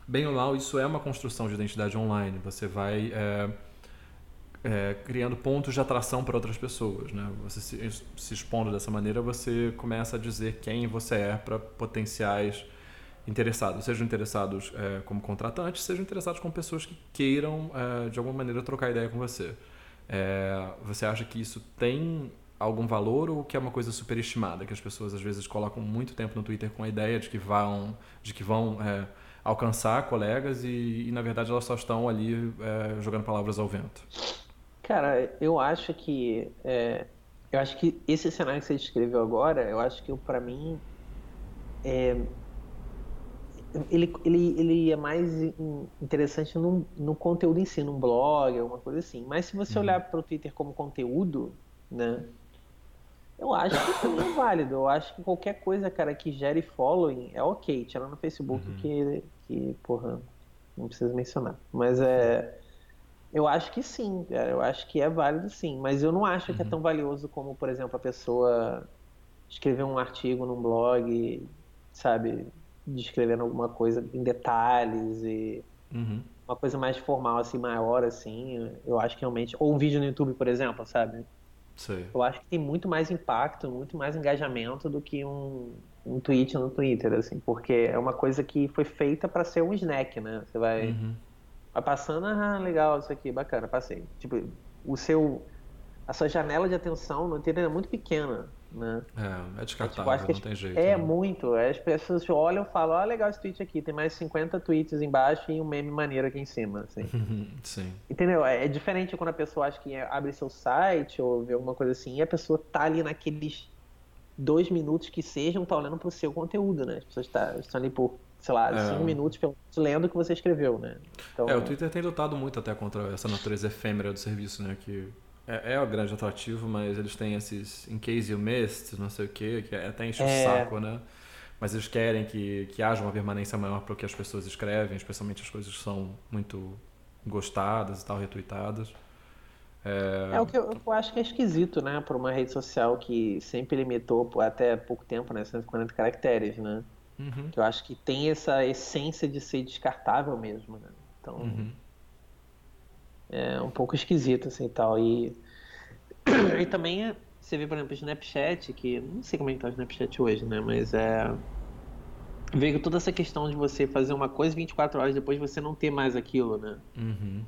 bem ou mal, isso é uma construção de identidade online. Você vai é, é, criando pontos de atração para outras pessoas, né? Você se, se, expondo dessa maneira, você começa a dizer quem você é para potenciais interessados, sejam interessados é, como contratantes, sejam interessados como pessoas que queiram é, de alguma maneira trocar ideia com você. É, você acha que isso tem algum valor ou que é uma coisa superestimada, que as pessoas às vezes colocam muito tempo no Twitter com a ideia de que vão, de que vão é, alcançar colegas e, e, na verdade elas só estão ali é, jogando palavras ao vento? Cara, eu acho que é, eu acho que esse cenário que você descreveu agora, eu acho que para mim é, ele, ele, ele é mais interessante no, no conteúdo em si, num blog, alguma coisa assim. Mas se você uhum. olhar para o Twitter como conteúdo, né? Eu acho que também é válido. Eu acho que qualquer coisa, cara, que gere following é ok. Tirando no Facebook uhum. que, que, porra, não precisa mencionar. Mas é. Eu acho que sim, cara. Eu acho que é válido sim. Mas eu não acho uhum. que é uhum. tão valioso como, por exemplo, a pessoa escrever um artigo num blog, sabe? Descrevendo alguma coisa em detalhes e uhum. uma coisa mais formal, assim, maior, assim, eu acho que realmente. Ou um vídeo no YouTube, por exemplo, sabe? Sei. Eu acho que tem muito mais impacto, muito mais engajamento do que um, um tweet no Twitter, assim, porque é uma coisa que foi feita para ser um snack, né? Você vai, uhum. vai passando, ah, legal, isso aqui, bacana, passei. Tipo, o seu. A sua janela de atenção no Twitter é muito pequena. Né? É, é descartável, tipo, não tem jeito. É né? muito. As pessoas olham e falam, ah, legal esse tweet aqui, tem mais 50 tweets embaixo e um meme maneiro aqui em cima. Assim. [laughs] Sim. Entendeu? É, é diferente quando a pessoa acha que abre seu site ou vê alguma coisa assim e a pessoa tá ali naqueles dois minutos que sejam, tá olhando pro seu conteúdo, né? As pessoas tá, estão ali por, sei lá, é. cinco minutos lendo o que você escreveu, né? Então, é, o Twitter tem lutado muito até contra essa natureza efêmera do serviço, né? Que é, é o grande atrativo, mas eles têm esses in case you missed, não sei o quê, que é até enche é... o saco, né? Mas eles querem que, que haja uma permanência maior para o que as pessoas escrevem, especialmente as coisas que são muito gostadas e tal, retuitadas. É, é o que eu, eu, acho que é esquisito, né? Para uma rede social que sempre limitou por até pouco tempo, né? 140 caracteres, né? Uhum. Que eu acho que tem essa essência de ser descartável mesmo, né? Então, uhum é um pouco esquisito assim tal. E, [clears throat] e também você vê, por exemplo, o Snapchat, que não sei como é que tá o Snapchat hoje, né? Mas é. Veio toda essa questão de você fazer uma coisa 24 horas depois você não ter mais aquilo, né? Uhum.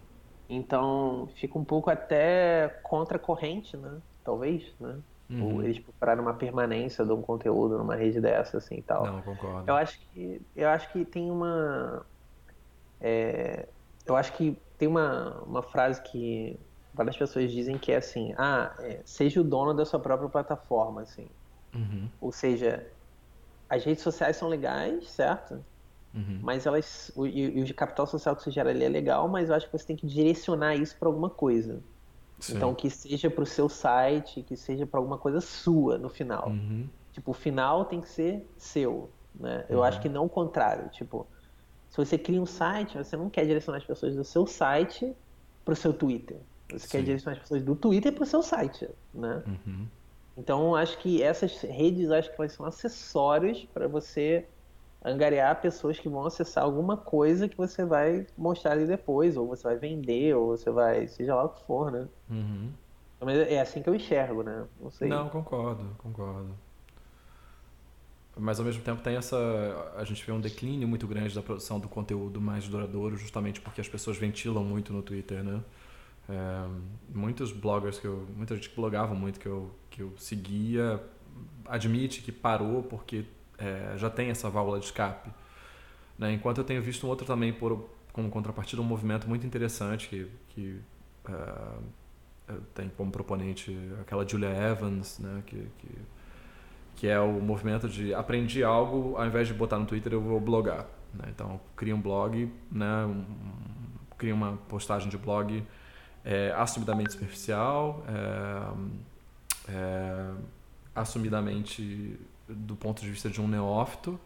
Então fica um pouco até contra corrente, né? Talvez, né? Uhum. Ou eles procuraram uma permanência de um conteúdo numa rede dessa, assim e tal. Não, concordo. Eu acho que, eu acho que tem uma. É, eu acho que tem uma, uma frase que várias pessoas dizem que é assim, ah, é, seja o dono da sua própria plataforma, assim. Uhum. Ou seja, as redes sociais são legais, certo? Uhum. Mas elas, o, e, o capital social que você gera ali é legal, mas eu acho que você tem que direcionar isso para alguma coisa. Sim. Então, que seja para o seu site, que seja para alguma coisa sua no final. Uhum. Tipo, o final tem que ser seu, né? Eu acho uhum. que não o contrário. Tipo, se você cria um site, você não quer direcionar as pessoas do seu site para o seu Twitter. Você Sim. quer direcionar as pessoas do Twitter para o seu site, né? Uhum. Então, acho que essas redes, acho que elas são acessórios para você angariar pessoas que vão acessar alguma coisa que você vai mostrar ali depois, ou você vai vender, ou você vai, seja lá o que for, né? Uhum. Mas é assim que eu enxergo, né? Não sei. Não, concordo, concordo mas ao mesmo tempo tem essa a gente vê um declínio muito grande da produção do conteúdo mais duradouro justamente porque as pessoas ventilam muito no Twitter né é, muitos bloggers que eu muita gente que blogava muito que eu que eu seguia admite que parou porque é, já tem essa válvula de escape né? enquanto eu tenho visto um outro também por como contrapartida um movimento muito interessante que, que é, tem como proponente aquela Julia Evans né que, que que é o movimento de aprendi algo, ao invés de botar no Twitter, eu vou blogar. Né? Então, cria um blog, né? Cria uma postagem de blog é, assumidamente superficial, é, é, assumidamente do ponto de vista de um neófito,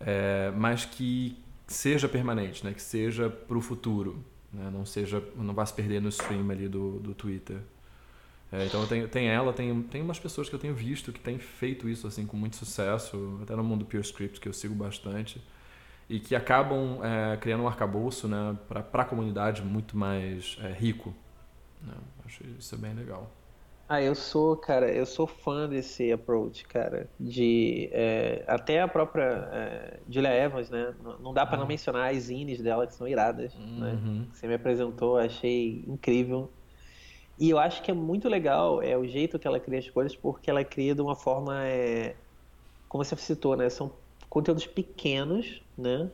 é, mas que seja permanente, né? que seja para o futuro, né? não seja, não vá se perder no stream ali do, do Twitter. É, então tem, tem ela, tem, tem umas pessoas que eu tenho visto que têm feito isso assim com muito sucesso, até no mundo Pure Script que eu sigo bastante e que acabam é, criando um arcabouço né, para a comunidade muito mais é, rico. Né? Acho isso bem legal. Ah, eu sou, cara, eu sou fã desse approach, cara. De é, até a própria é, Julia Evans, né? Não dá para não ah. mencionar as zines dela que são iradas, né? uhum. né? Você me apresentou, achei incrível. E eu acho que é muito legal é o jeito que ela cria as coisas, porque ela cria de uma forma, é, como você citou, né? São conteúdos pequenos, né?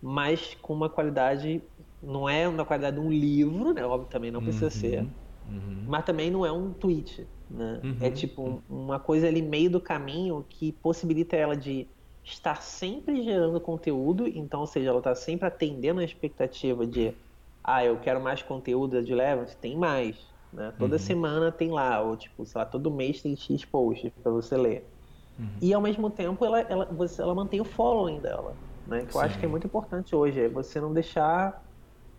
Mas com uma qualidade, não é uma qualidade de um livro, né? Óbvio, também não precisa uhum, ser. Uhum. Mas também não é um tweet, né? Uhum, é tipo uma coisa ali meio do caminho que possibilita ela de estar sempre gerando conteúdo, então, ou seja, ela está sempre atendendo a expectativa de ah, eu quero mais conteúdo de Levant, tem mais, né? Toda uhum. semana tem lá, ou tipo, sei lá, todo mês tem X posts para você ler. Uhum. E ao mesmo tempo ela, ela, você, ela mantém o following dela. Né? Que eu acho que é muito importante hoje, é você não deixar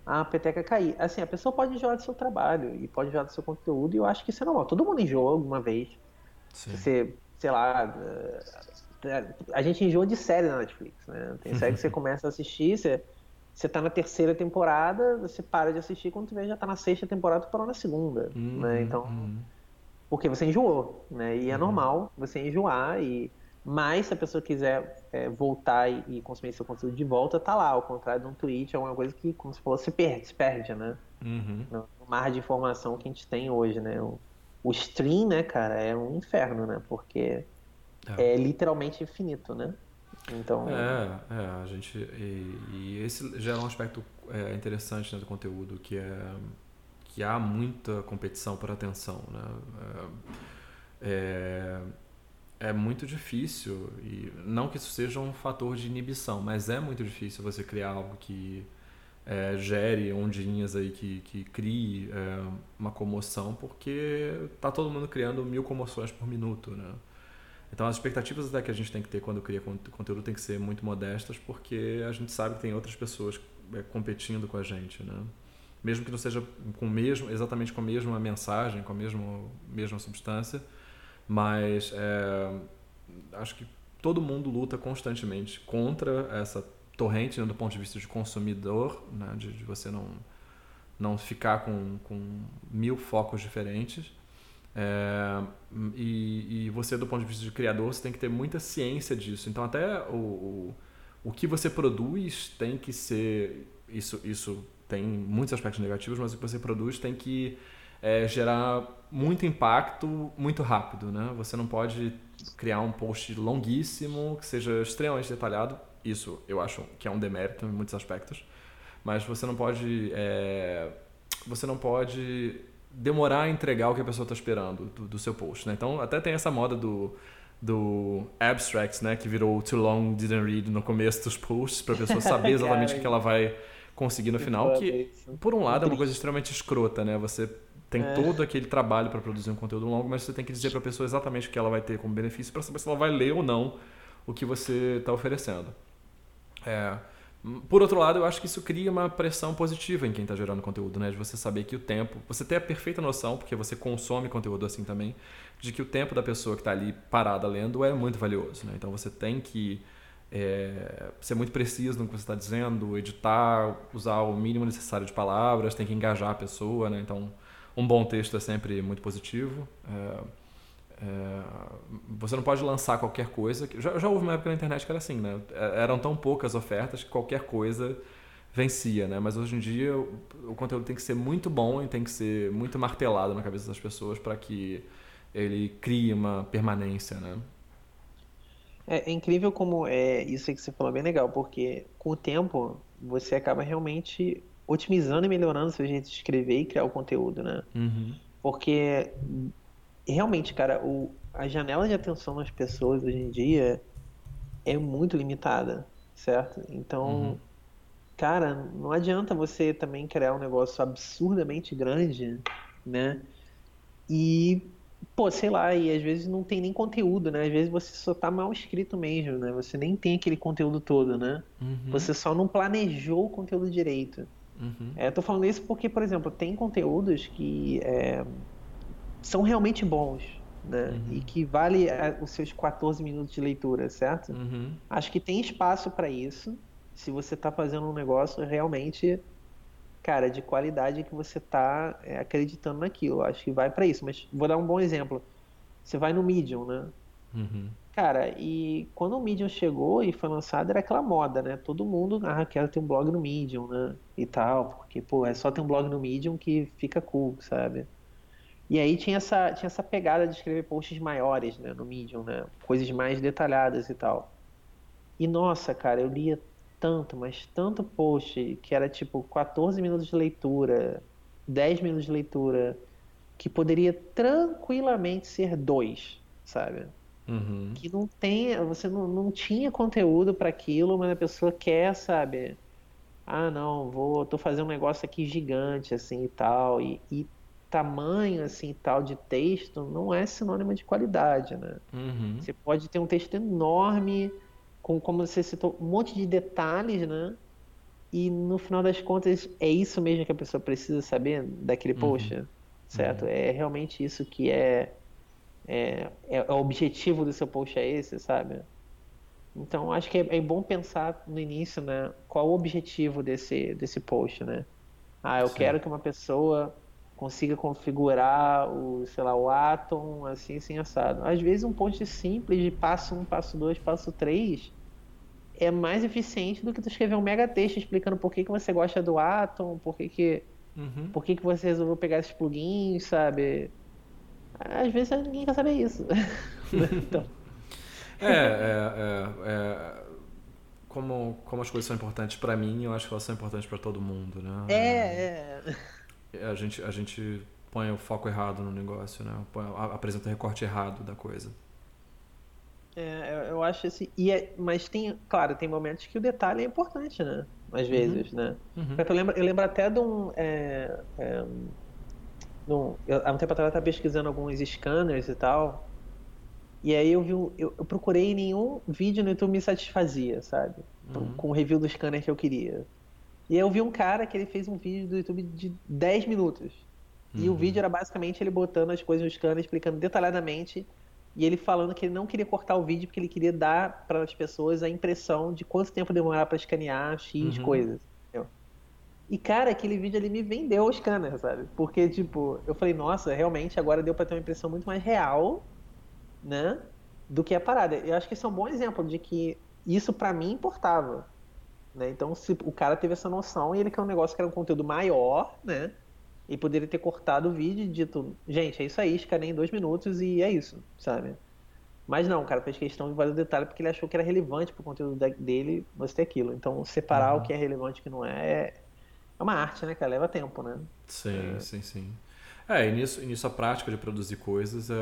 a peteca cair. Assim, a pessoa pode enjoar do seu trabalho e pode enjoar do seu conteúdo, e eu acho que isso é normal. Todo mundo enjoa alguma vez. Sim. Você, sei lá. Eh, a gente enjoa de série na Netflix, né? Tem série que você [laughs] começa a assistir, você, você tá na terceira temporada, você para de assistir, quando você vê já tá na sexta temporada, tu parou na segunda, uhum, né? Então, uhum porque você enjoou, né? E é uhum. normal você enjoar e mas se a pessoa quiser é, voltar e, e, consumir seu conteúdo de volta, tá lá. Ao contrário de um tweet, é uma coisa que, como você falou, se perde, se perde né? Uhum. No mar de informação que a gente tem hoje, né? O, o stream, né, cara, é um inferno, né? Porque é, é literalmente infinito, né? Então... É, é a gente... E, e esse gera um aspecto é, interessante né, do conteúdo, que é que há muita competição por atenção. Né? É, é, é, muito difícil, e não que isso seja um fator de inibição, mas é muito difícil você criar algo que é, gere ondinhas aí, que, que crie é, uma comoção, porque tá todo mundo criando mil comoções por minuto. Né? Então as expectativas até que a gente tem que ter quando cria conteúdo tem que ser muito modestas, porque a gente sabe que tem outras pessoas é, competindo com a gente, né? mesmo que não seja com mesmo, exatamente com a mesma mensagem, com a mesma, mesma substância, mas é, acho que todo mundo luta constantemente contra essa torrente né, do ponto de vista de consumidor, né, de, de, você não, não ficar com, com mil focos diferentes. É, e, e, você, do ponto de vista de criador, você tem que ter muita ciência disso. Então, até o, o, o que você produz tem que ser. Isso, isso tem muitos aspectos negativos, mas o que você produz tem que é, gerar muito impacto muito rápido, né? Você não pode criar um post longuíssimo que seja extremamente detalhado. Isso eu acho que é um demérito em muitos aspectos, mas você não pode é, você não pode demorar a entregar o que a pessoa está esperando do, do, seu post, né? Então até tem essa moda do do abstracts, né, que virou too long didn't read no começo dos posts para a pessoa [laughs] saber exatamente o que ela vai conseguir no final, que por um lado é uma coisa extremamente escrota, né? Você tem é. todo aquele trabalho para produzir um conteúdo longo, mas você tem que dizer para a pessoa exatamente o que ela vai ter como benefício para saber se ela vai ler ou não o que você está oferecendo. É. Por outro lado, eu acho que isso cria uma pressão positiva em quem está gerando conteúdo, né? De você saber que o tempo, você tem a perfeita noção, porque você consome conteúdo assim também, de que o tempo da pessoa que está ali parada lendo é muito valioso, né? Então você tem que é, ser muito preciso no que você está dizendo, editar, usar o mínimo necessário de palavras, tem que engajar a pessoa, né? Então, um bom texto é sempre muito positivo. É, você não pode lançar qualquer coisa. Já, já houve uma época na internet que era assim, né? É, eram tão poucas ofertas que qualquer coisa vencia, né? Mas hoje em dia o, o conteúdo tem que ser muito bom e tem que ser muito martelado na cabeça das pessoas para que ele crie uma permanência, né? É, é, incrível como é isso que você falou é bem legal, porque com o tempo você acaba realmente otimizando e melhorando seu jeito de escrever e criar o conteúdo, né? Uhum. Porque realmente, cara, o, a janela de atenção das pessoas hoje em dia é muito limitada, certo? Então, uhum. cara, não adianta você também criar um negócio absurdamente grande, né? E, pô, sei lá, e às vezes não tem nem conteúdo, né? Às vezes você só tá mal escrito mesmo, né? Você nem tem aquele conteúdo todo, né? Uhum. Você só não planejou o conteúdo direito. Uhum. É, eu tô falando isso porque, por exemplo, tem conteúdos que é, são realmente bons, né? Uhum. E que vale é, os seus 14 minutos de leitura, certo? Uhum. Acho que tem espaço para isso. Se você está fazendo um negócio realmente, cara, de qualidade que você está é, acreditando naquilo. Acho que vai para isso. Mas vou dar um bom exemplo. Você vai no Medium, né? Uhum. Cara, e quando o Medium chegou e foi lançado, era aquela moda, né? Todo mundo, ah, quero ter um blog no Medium, né? E tal, porque, pô, é só ter um blog no Medium que fica cool, sabe? E aí tinha essa, tinha essa pegada de escrever posts maiores, né, no Medium, né? Coisas mais detalhadas e tal. E nossa, cara, eu lia tanto, mas tanto post que era tipo 14 minutos de leitura, 10 minutos de leitura, que poderia tranquilamente ser dois, sabe? Uhum. Que não tem, você não, não tinha conteúdo para aquilo, mas a pessoa quer, sabe? Ah, não, vou, tô fazendo um negócio aqui gigante assim e tal, e, e tamanho assim tal de texto não é sinônimo de qualidade, né? Uhum. Você pode ter um texto enorme, com como você citou, um monte de detalhes, né? E no final das contas é isso mesmo que a pessoa precisa saber daquele uhum. post, certo? Uhum. É realmente isso que é, é, é, o objetivo do seu post é esse, sabe? Então acho que é, é bom pensar no início, né? Qual o objetivo desse desse post, né? Ah, eu Sim. quero que uma pessoa consiga configurar o, sei lá, o Atom assim, assim, assado. Às vezes um post simples de passo 1, passo 2, passo 3 é mais eficiente do que tu escrever um mega texto explicando por que, que você gosta do Atom, por que, que, uhum. por que, que você resolveu pegar esses plugins, sabe? Às vezes ninguém quer saber isso. [laughs] então... é, é, é, é, como, como as coisas são importantes para mim, eu acho que elas são importantes para todo mundo, né? É, é a gente, a gente põe o foco errado no negócio, né? Põe, apresenta o recorte errado da coisa. É, eu acho assim. E é, mas tem, claro, tem momentos que o detalhe é importante, né? Às uhum. vezes, uhum. né? Uhum. Eu, lembro, eu lembro até de um. É, é, de um eu, há um tempo atrás eu estava pesquisando alguns scanners e tal. E aí eu vi. Eu, eu procurei nenhum vídeo no YouTube me satisfazia, sabe? Uhum. Com o review do scanner que eu queria. E eu vi um cara que ele fez um vídeo do YouTube de 10 minutos. E uhum. o vídeo era basicamente ele botando as coisas no scanner, explicando detalhadamente. E ele falando que ele não queria cortar o vídeo porque ele queria dar para as pessoas a impressão de quanto tempo demorar para escanear X uhum. coisas. Entendeu? E, cara, aquele vídeo ali me vendeu o scanner, sabe? Porque, tipo, eu falei, nossa, realmente agora deu para ter uma impressão muito mais real, né? Do que a parada. Eu acho que esse é um bom exemplo de que isso para mim importava. Né? Então, se o cara teve essa noção e ele quer um negócio que era um conteúdo maior, né? E poderia ter cortado o vídeo e dito, gente, é isso aí, escanei em dois minutos e é isso, sabe? Mas não, o cara fez questão de vários detalhes porque ele achou que era relevante pro conteúdo dele você ter aquilo. Então, separar uhum. o que é relevante e o que não é, é, é uma arte, né, cara? Leva tempo, né? Sim, é... sim, sim. É, e nisso, e nisso a prática de produzir coisas é,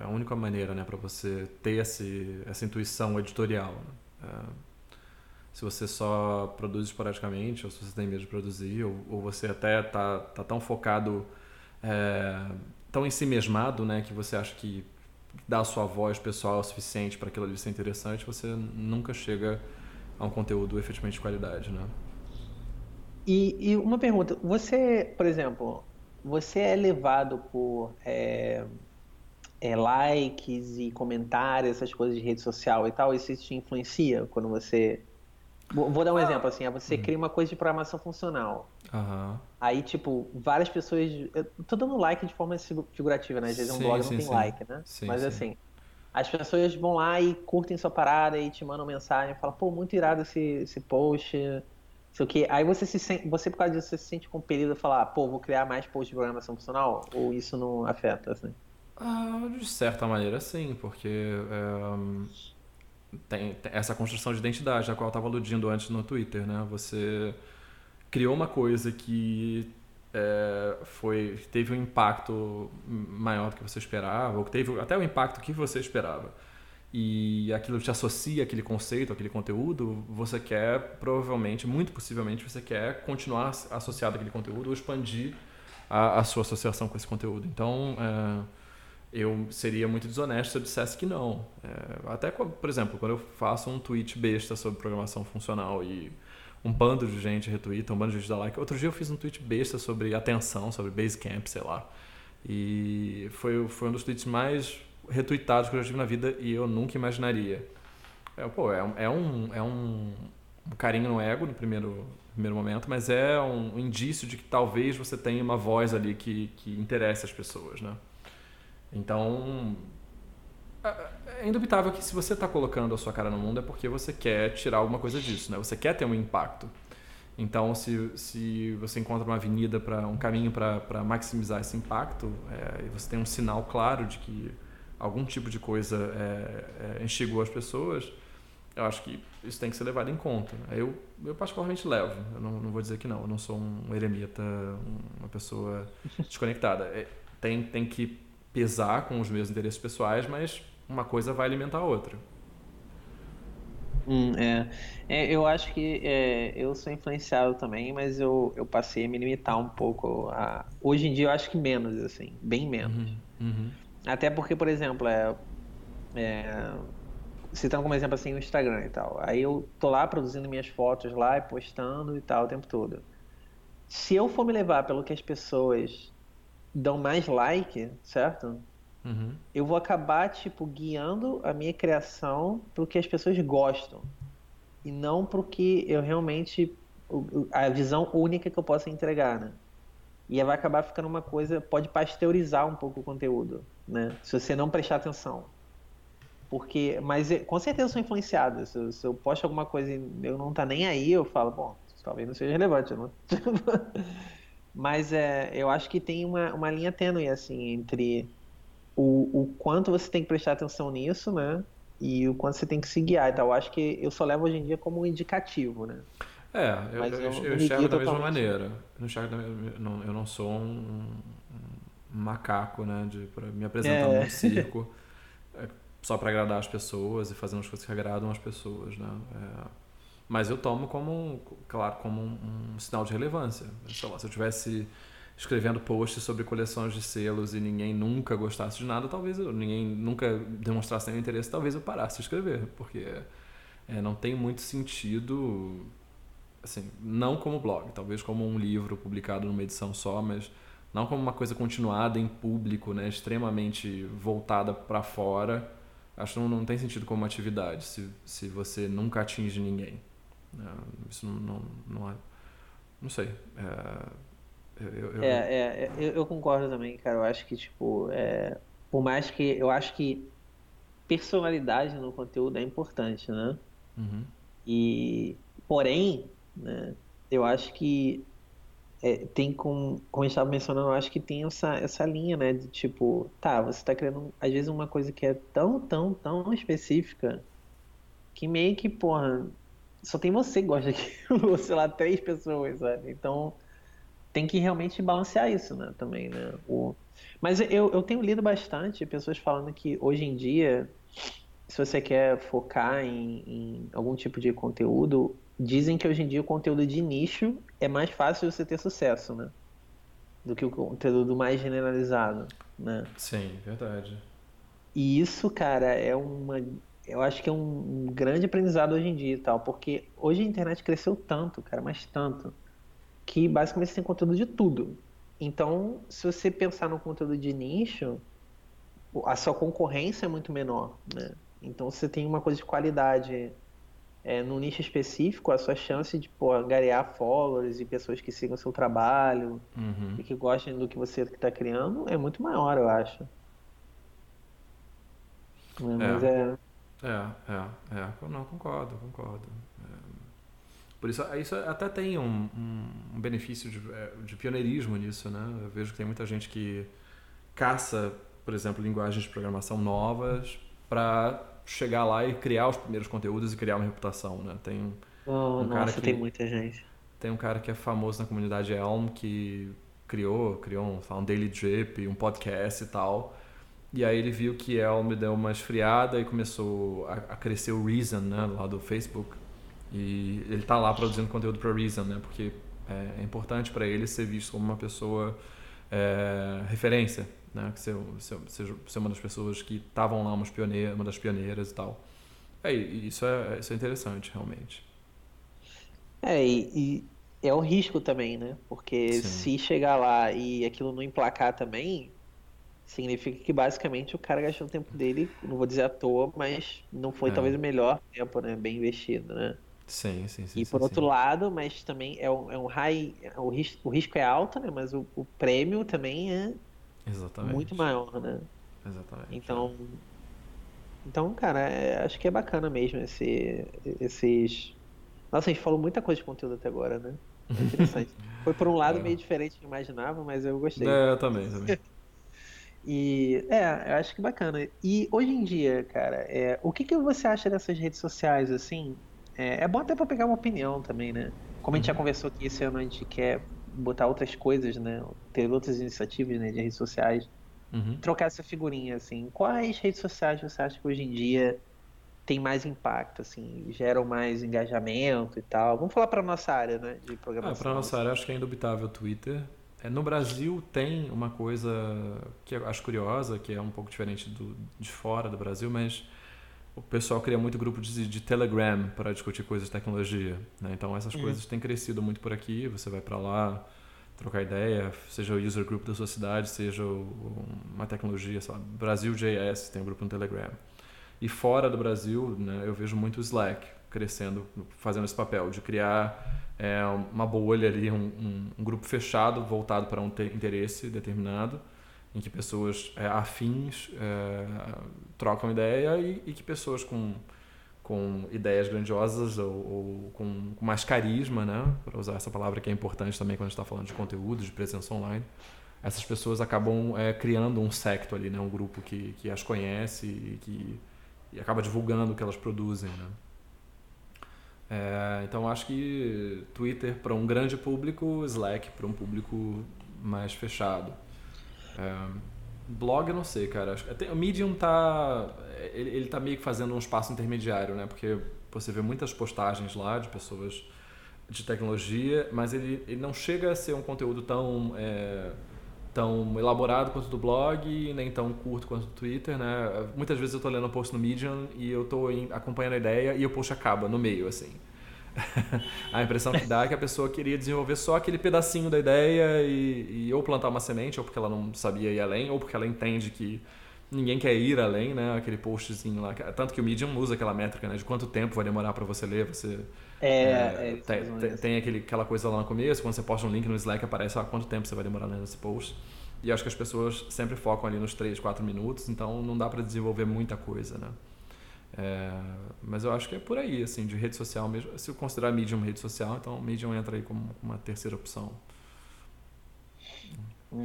é a única maneira, né, para você ter esse, essa intuição editorial. Né? É se você só produz esporadicamente, ou se você tem medo de produzir, ou, ou você até tá, tá tão focado, é, tão em si mesmado, né, que você acha que dá a sua voz pessoal o suficiente para aquilo ali ser interessante, você nunca chega a um conteúdo efetivamente de qualidade, né? E, e uma pergunta, você, por exemplo, você é levado por é, é, likes e comentários, essas coisas de rede social e tal, isso te influencia quando você Vou dar um ah. exemplo, assim, você hum. cria uma coisa de programação funcional. Uhum. Aí, tipo, várias pessoas. Eu tô dando like de forma figurativa, né? Às vezes sim, um blog sim, não tem sim. like, né? Mas assim, as pessoas vão lá e curtem sua parada e te mandam mensagem, falam, pô, muito irado esse, esse post. Sei o que. Aí você se sente, você por causa disso, você se sente compelido a falar, pô, vou criar mais posts de programação funcional? Ou isso não afeta, assim? Ah, de certa maneira, sim, porque. É tem, tem essa construção de identidade, a qual eu estava aludindo antes no Twitter, né? Você criou uma coisa que é, foi teve um impacto maior do que você esperava, ou teve até o impacto que você esperava, e aquilo te associa aquele conceito, aquele conteúdo, você quer, provavelmente, muito possivelmente, você quer continuar associado àquele conteúdo ou expandir a, a sua associação com esse conteúdo. Então, é, eu seria muito desonesto se eu dissesse que não. É, até, por exemplo, quando eu faço um tweet besta sobre programação funcional e um bando de gente retweeta, um bando de gente dá like. Outro dia eu fiz um tweet besta sobre atenção, sobre Basecamp, sei lá. E foi, foi um dos tweets mais retweetados que eu já tive na vida e eu nunca imaginaria. É, pô, é, é, um, é um, um carinho no ego no primeiro, primeiro momento, mas é um, um indício de que talvez você tenha uma voz ali que, que interesse as pessoas, né? Então, é indubitável que se você está colocando a sua cara no mundo é porque você quer tirar alguma coisa disso, né? Você quer ter um impacto. Então, se, se você encontra uma avenida para um caminho para maximizar esse impacto, é, e você tem um sinal claro de que algum tipo de coisa é, é, instigou as pessoas, eu acho que isso tem que ser levado em conta. Eu, eu particularmente levo. Eu não, não vou dizer que não. Eu não sou um eremita, uma pessoa desconectada. É, tem, tem que pesar com os meus interesses pessoais, mas uma coisa vai alimentar a outra. Hum, é. é. eu acho que é, eu sou influenciado também, mas eu, eu passei a me limitar um pouco. A... Hoje em dia eu acho que menos, assim, bem menos. Uhum, uhum. Até porque, por exemplo, é, é, citando como exemplo assim o Instagram e tal. Aí eu tô lá produzindo minhas fotos lá e postando e tal o tempo todo. Se eu for me levar pelo que as pessoas dão mais like, certo? Uhum. Eu vou acabar, tipo, guiando a minha criação pro que as pessoas gostam. E não pro que eu realmente. a visão única que eu possa entregar, né? E vai acabar ficando uma coisa. Pode pasteurizar um pouco o conteúdo, né? Se você não prestar atenção. Porque. Mas com certeza eu sou influenciado. Se eu, se eu posto alguma coisa e eu não tá nem aí, eu falo, bom, talvez não seja relevante, não. [laughs] [laughs] mas é, eu acho que tem uma, uma linha tênue, assim, entre o, o quanto você tem que prestar atenção nisso, né? E o quanto você tem que se guiar e tal. Eu acho que eu só levo hoje em dia como um indicativo, né? É, eu, eu, eu, eu enxergo da mesma maneira. Eu, enxergo não, eu não sou um, um macaco, né? De, pra me apresentar é. num circo [laughs] é, só para agradar as pessoas e fazendo as coisas que agradam as pessoas, né? É, mas eu tomo como, claro, como um, um sinal de relevância. Sei lá, se eu tivesse escrevendo posts sobre coleções de selos e ninguém nunca gostasse de nada, talvez eu, ninguém nunca demonstrasse nenhum interesse, talvez eu parasse de escrever, porque é, não tem muito sentido, assim, não como blog, talvez como um livro publicado numa edição só, mas não como uma coisa continuada em público, né, extremamente voltada para fora. Acho que não, não tem sentido como atividade se, se você nunca atinge ninguém. É, isso não, não, não é. Não sei. É, eu, eu... É, é, é, eu, eu, concordo também, cara. Eu acho que, tipo, é, por mais que. Eu acho que personalidade no conteúdo é importante, né? Uhum. E, porém, né, eu acho que é, tem com, como a gente estava mencionando, eu acho que tem essa, essa linha, né? De tipo, tá, você está criando, às vezes, uma coisa que é tão, tão, tão específica que meio que, porra, só tem você que gosta daquilo, [laughs] sei lá, três pessoas, sabe? Então, tem que realmente balancear isso, né, também, né? O... Mas eu, eu tenho lido bastante pessoas falando que hoje em dia, se você quer focar em, em algum tipo de conteúdo, dizem que hoje em dia o conteúdo de nicho é mais fácil você ter sucesso, né? Do que o conteúdo mais generalizado, né? Sim, verdade. E isso, cara, é uma eu acho que é um, grande aprendizado hoje em dia e tal, porque hoje a internet cresceu tanto, cara, mas tanto, que basicamente você tem conteúdo de tudo. Então, se você pensar no conteúdo de nicho, a sua concorrência é muito menor, né? Então, você tem uma coisa de qualidade é, no nicho específico, a sua chance de pô, angariar followers e pessoas que sigam seu trabalho uhum. e que gostem do que você está criando é muito maior, eu acho. Mas é. É, é, é. é. Não, concordo, concordo. Por isso, isso até tem um, um benefício de, é, de, pioneirismo nisso, né? Eu vejo que tem muita gente que caça, por exemplo, linguagens de programação novas para chegar lá e criar os primeiros conteúdos e criar uma reputação, né? Tem oh, um nossa, cara que, tem muita gente. Tem um cara que é famoso na comunidade Elm que criou, criou um, um daily drip, um podcast e tal. E aí ele viu que Elm deu uma esfriada e começou a, a crescer o Reason, né, lá do Facebook. E ele tá lá produzindo conteúdo para Reason, né, porque é, é importante para ele ser visto como uma pessoa é, referência, né, que ser, ser, ser, uma das pessoas que estavam lá, umas pioneiras, uma das pioneiras e tal. É, isso é, isso é interessante, realmente. É, e, e é um risco também, né? Porque Sim. se chegar lá e aquilo não emplacar também, significa que basicamente o cara gastou o tempo dele, não vou dizer à toa, mas não foi é. talvez o melhor tempo, né? Bem investido, né? Sim, sim, sim. E por sim, outro sim. lado, mas também é um, é um high. O risco, o risco é alto, né? Mas o, o prêmio também é Exatamente. muito maior, né? Exatamente. Então. Então, cara, é, acho que é bacana mesmo esse, esses. Nossa, a gente falou muita coisa de conteúdo até agora, né? É [laughs] interessante. Foi por um lado é. meio diferente do que eu imaginava, mas eu gostei. É, eu também, também. [laughs] E é, eu acho que bacana. E hoje em dia, cara, é, o que, que você acha dessas redes sociais, assim? É, é bom até para pegar uma opinião também, né? Como a gente já uhum. conversou aqui esse ano, a gente quer botar outras coisas, né? Ter outras iniciativas né, de redes sociais. Uhum. Trocar essa figurinha, assim. Quais redes sociais você acha que hoje em dia tem mais impacto, assim, geram mais engajamento e tal? Vamos falar para nossa área, né, de programação. Ah, para nossa área, acho que é indubitável o Twitter. É, no Brasil tem uma coisa que eu acho curiosa, que é um pouco diferente do, de fora do Brasil, mas o pessoal cria muito grupo de, de Telegram para discutir coisas de tecnologia. Né? Então essas uhum. coisas têm crescido muito por aqui. Você vai para lá trocar ideia, seja o user group da sua cidade, seja uma tecnologia, sei lá, Brasil JS tem um grupo no Telegram. E fora do Brasil, né, eu vejo muito o Slack crescendo, fazendo esse papel de criar é, uma bolha ali, um, um, um, grupo fechado voltado para um interesse determinado, em que pessoas é, afins é, trocam ideia e, e, que pessoas com, com ideias grandiosas ou, ou com, com, mais carisma, né, para usar essa palavra que é importante também quando a gente está falando de conteúdo, de presença online, essas pessoas acabam é, criando um secto ali, né, um grupo que, que as conhece e que e acaba divulgando o que elas produzem, né? É, então acho que Twitter para um grande público, Slack para um público mais fechado. É, blog não sei, cara. O Medium tá ele, ele tá meio que fazendo um espaço intermediário, né? Porque você vê muitas postagens lá de pessoas de tecnologia, mas ele, ele não chega a ser um conteúdo tão é, tão elaborado quanto do blog, nem tão curto quanto do Twitter, né? Muitas vezes eu estou lendo um post no Medium e eu estou acompanhando a ideia e o post acaba no meio, assim. [laughs] a impressão que dá é que a pessoa queria desenvolver só aquele pedacinho da ideia e, e, ou plantar uma semente, ou porque ela não sabia ir além, ou porque ela entende que ninguém quer ir além, né? Aquele postzinho lá. Tanto que o Medium usa aquela métrica, né? De quanto tempo vai demorar para você ler, você... É, é, é tem, tem, tem, aquele, aquela coisa lá no começo, quando você posta um link no Slack, aparece ah, quanto tempo você vai demorar lendo esse post. E acho que as pessoas sempre focam ali nos 3, 4 minutos, então não dá para desenvolver muita coisa, né? É, mas eu acho que é por aí, assim, de rede social mesmo. Se eu considerar Medium rede social, então Medium entra aí como uma terceira opção.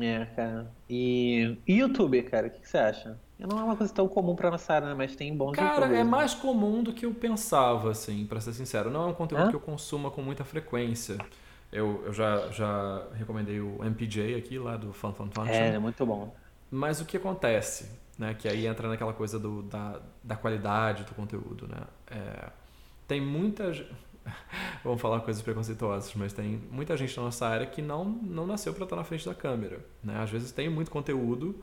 É, cara. E, e YouTube, cara, o que, que, você acha? Não é uma coisa tão comum pra nossa área, né? mas tem bons Cara, é né? mais comum do que eu pensava, assim, pra ser sincero. Não é um conteúdo Hã? que eu consuma com muita frequência. Eu, eu já, já recomendei o MPJ aqui, lá do Fun Fun Function. É, é muito bom. Mas o que acontece? Né, que aí entra naquela coisa do, da, da qualidade do conteúdo. Né? É, tem muita. [laughs] Vamos falar coisas preconceituosas, mas tem muita gente na nossa área que não, não nasceu para estar na frente da câmera. Né? Às vezes tem muito conteúdo,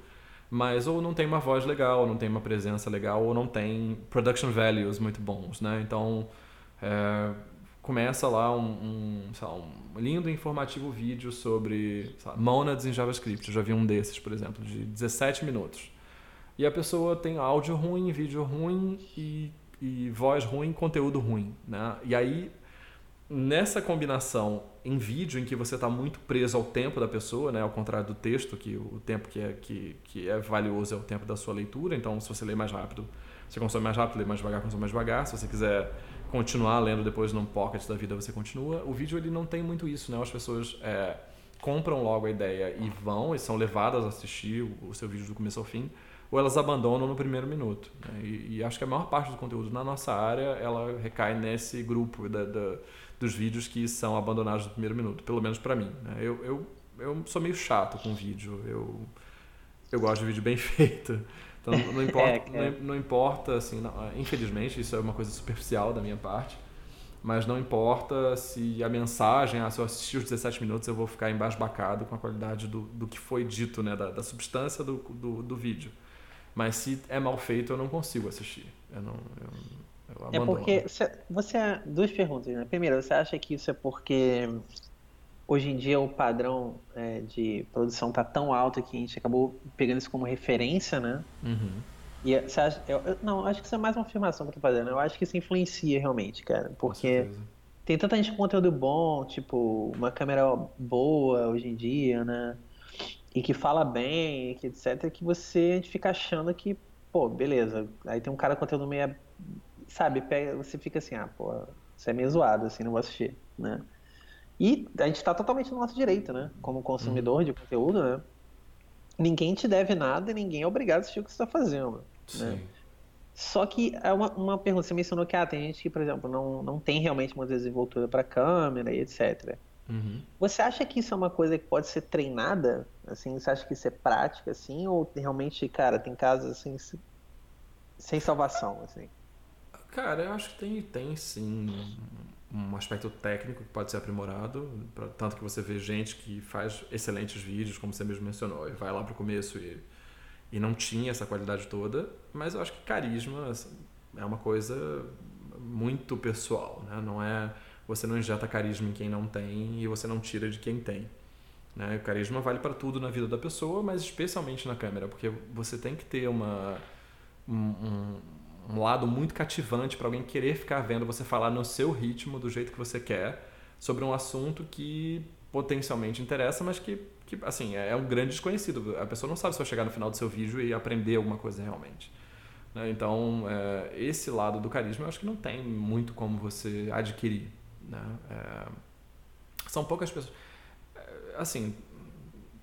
mas ou não tem uma voz legal, ou não tem uma presença legal, ou não tem production values muito bons. Né? Então, é, começa lá um, um, lá, um, lindo informativo vídeo sobre monads em JavaScript. Eu já vi um desses, por exemplo, de 17 minutos. E a pessoa tem áudio ruim, vídeo ruim e, e voz ruim, conteúdo ruim. Né? E aí, nessa combinação em vídeo, em que você está muito preso ao tempo da pessoa, né? ao contrário do texto, que o tempo que é, que, que é valioso é o tempo da sua leitura. Então, se você lê mais rápido, você consome mais rápido, lê mais devagar, consome mais devagar. Se você quiser continuar lendo depois num pocket da vida, você continua. O vídeo ele não tem muito isso, né? As pessoas é, compram logo a ideia e vão e são levadas a assistir o, seu vídeo do começo ao fim ou elas abandonam no primeiro minuto. Né? E, e, acho que a maior parte do conteúdo na nossa área ela recai nesse grupo da, da, dos vídeos que são abandonados no primeiro minuto, pelo menos para mim. Né? Eu, eu, eu sou meio chato com vídeo. Eu, eu gosto de vídeo bem [laughs] feito. Então não importa, é, é. Não, não, importa assim, não, infelizmente isso é uma coisa superficial da minha parte, mas não importa se a mensagem, ah, se eu assistir os 17 minutos eu vou ficar embasbacado com a qualidade do, do que foi dito, né, da, da substância do, do, do vídeo. Mas se é mal feito eu não consigo assistir. Eu não, eu, eu é porque você duas perguntas, né? Primeiro, você acha que isso é porque hoje em dia o padrão é, de produção tá tão alto que a gente acabou pegando isso como referência, né? Uhum. E você acha, eu, eu, não, acho que isso é mais uma afirmação que eu tô fazendo. Eu acho que isso influencia realmente, cara. Porque tem tanta gente com conteúdo bom, tipo, uma câmera boa hoje em dia, né? E que fala bem, que etc, que você a gente fica achando que, pô, beleza. Aí tem um cara com conteúdo meio. Sabe, pega, você fica assim, ah, pô, isso é meio zoado, assim, não vou assistir, né? E a gente está totalmente no nosso direito, né? Como consumidor uhum. de conteúdo, né? Ninguém te deve nada e ninguém é obrigado a assistir o que você está fazendo. Né? Só que é uma, uma pergunta, você mencionou que ah, tem gente que, por exemplo, não, não tem realmente uma desenvoltura para câmera e etc. Uhum. Você acha que isso é uma coisa que pode ser treinada? Assim, você acha que isso é prática, assim? Ou realmente, cara, tem casos assim sem salvação, assim? Cara, eu acho que tem, tem sim um aspecto técnico que pode ser aprimorado, pra, tanto que você vê gente que faz excelentes vídeos, como você mesmo mencionou, e vai lá para o começo e, e não tinha essa qualidade toda, mas eu acho que carisma assim, é uma coisa muito pessoal, né? Não é você não injeta carisma em quem não tem e você não tira de quem tem. Né? O carisma vale para tudo na vida da pessoa, mas especialmente na câmera, porque você tem que ter uma um, um lado muito cativante para alguém querer ficar vendo você falar no seu ritmo, do jeito que você quer, sobre um assunto que potencialmente interessa, mas que, que assim, é, é um grande desconhecido. A pessoa não sabe se vai chegar no final do seu vídeo e aprender alguma coisa realmente. Né? Então, é, esse lado do carisma eu acho que não tem muito como você adquirir. Né? É, são poucas pessoas. É, assim,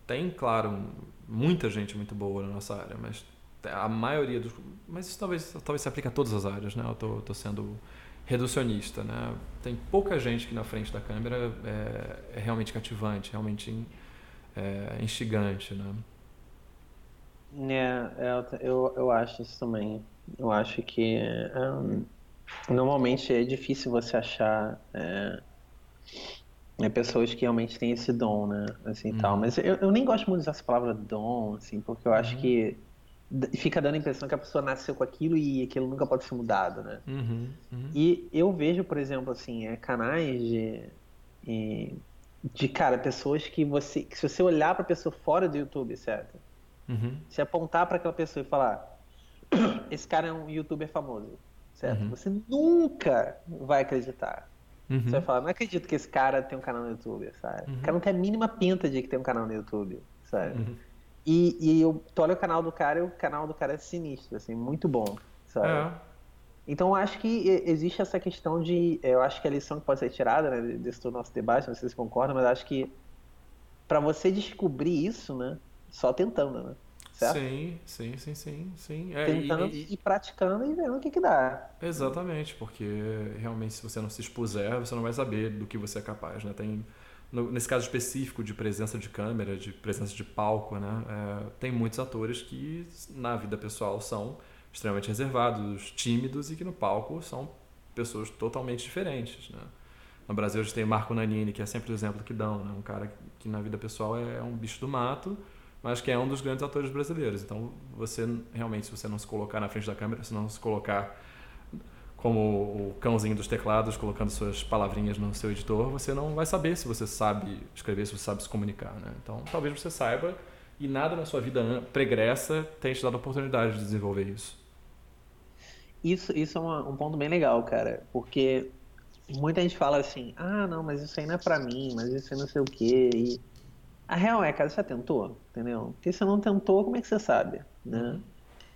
tem, claro, muita gente muito boa na nossa área, mas a maioria dos. Mas isso talvez, talvez se aplique a todas as áreas, né? Eu tô, tô sendo reducionista, né? Tem pouca gente que na frente da câmera é, é realmente cativante, realmente é, instigante, né? É, é, eu, eu acho isso também. Eu acho que um, normalmente é difícil você achar é, é, pessoas que realmente têm esse dom, né? Assim, uhum. tal. Mas eu, eu nem gosto muito dessa palavra dom, assim, porque eu acho uhum. que fica dando a impressão que a pessoa nasceu com aquilo e aquilo nunca pode ser mudado, né? Uhum, uhum. E eu vejo, por exemplo, assim, é, canais de, de, cara, pessoas que você, que se você olhar para pessoa fora do YouTube, certo? Uhum. Se apontar para aquela pessoa e falar, [coughs] esse cara é um YouTuber famoso, certo? Uhum. Você nunca vai acreditar. Você vai falar, não acredito que esse cara tem um canal no YouTube, sabe? O cara não tem a mínima pinta de que tem um canal no YouTube, sabe? E, e eu, tu olha o canal do cara e o canal do cara é sinistro, assim, muito bom, sabe? É. Então eu acho que existe essa questão de. Eu acho que a lição que pode ser tirada né, desse nosso debate, não sei se concordam, mas acho que para você descobrir isso, né? Só tentando, né? Certo? Sim, sim, sim, sim, sim. É, Tentando e, e, e, praticando e vendo o que, que dá. Exatamente, porque realmente se você não se expuser, você não vai saber do que você é capaz, né? Tem no, nesse caso específico de presença de câmera, de presença de palco, né, é, tem muitos atores que na vida pessoal são extremamente reservados, tímidos e que no palco são pessoas totalmente diferentes. Né? No Brasil a gente tem Marco Nanini, que é sempre o exemplo que dão, né? um cara que na vida pessoal é um bicho do mato, mas que é um dos grandes atores brasileiros. Então você realmente, se você não se colocar na frente da câmera, se não se colocar como o cãozinho dos teclados colocando suas palavrinhas no seu editor, você não vai saber se você sabe escrever, se você sabe se comunicar. Né? Então, talvez você saiba e nada na sua vida pregressa tenha te dado a oportunidade de desenvolver isso. Isso, isso é uma, um ponto bem legal, cara, porque muita gente fala assim: ah, não, mas isso aí não é pra mim, mas isso aí não sei o quê. E a real é, cara, você já tentou, entendeu? Porque se não tentou, como é que você sabe, né?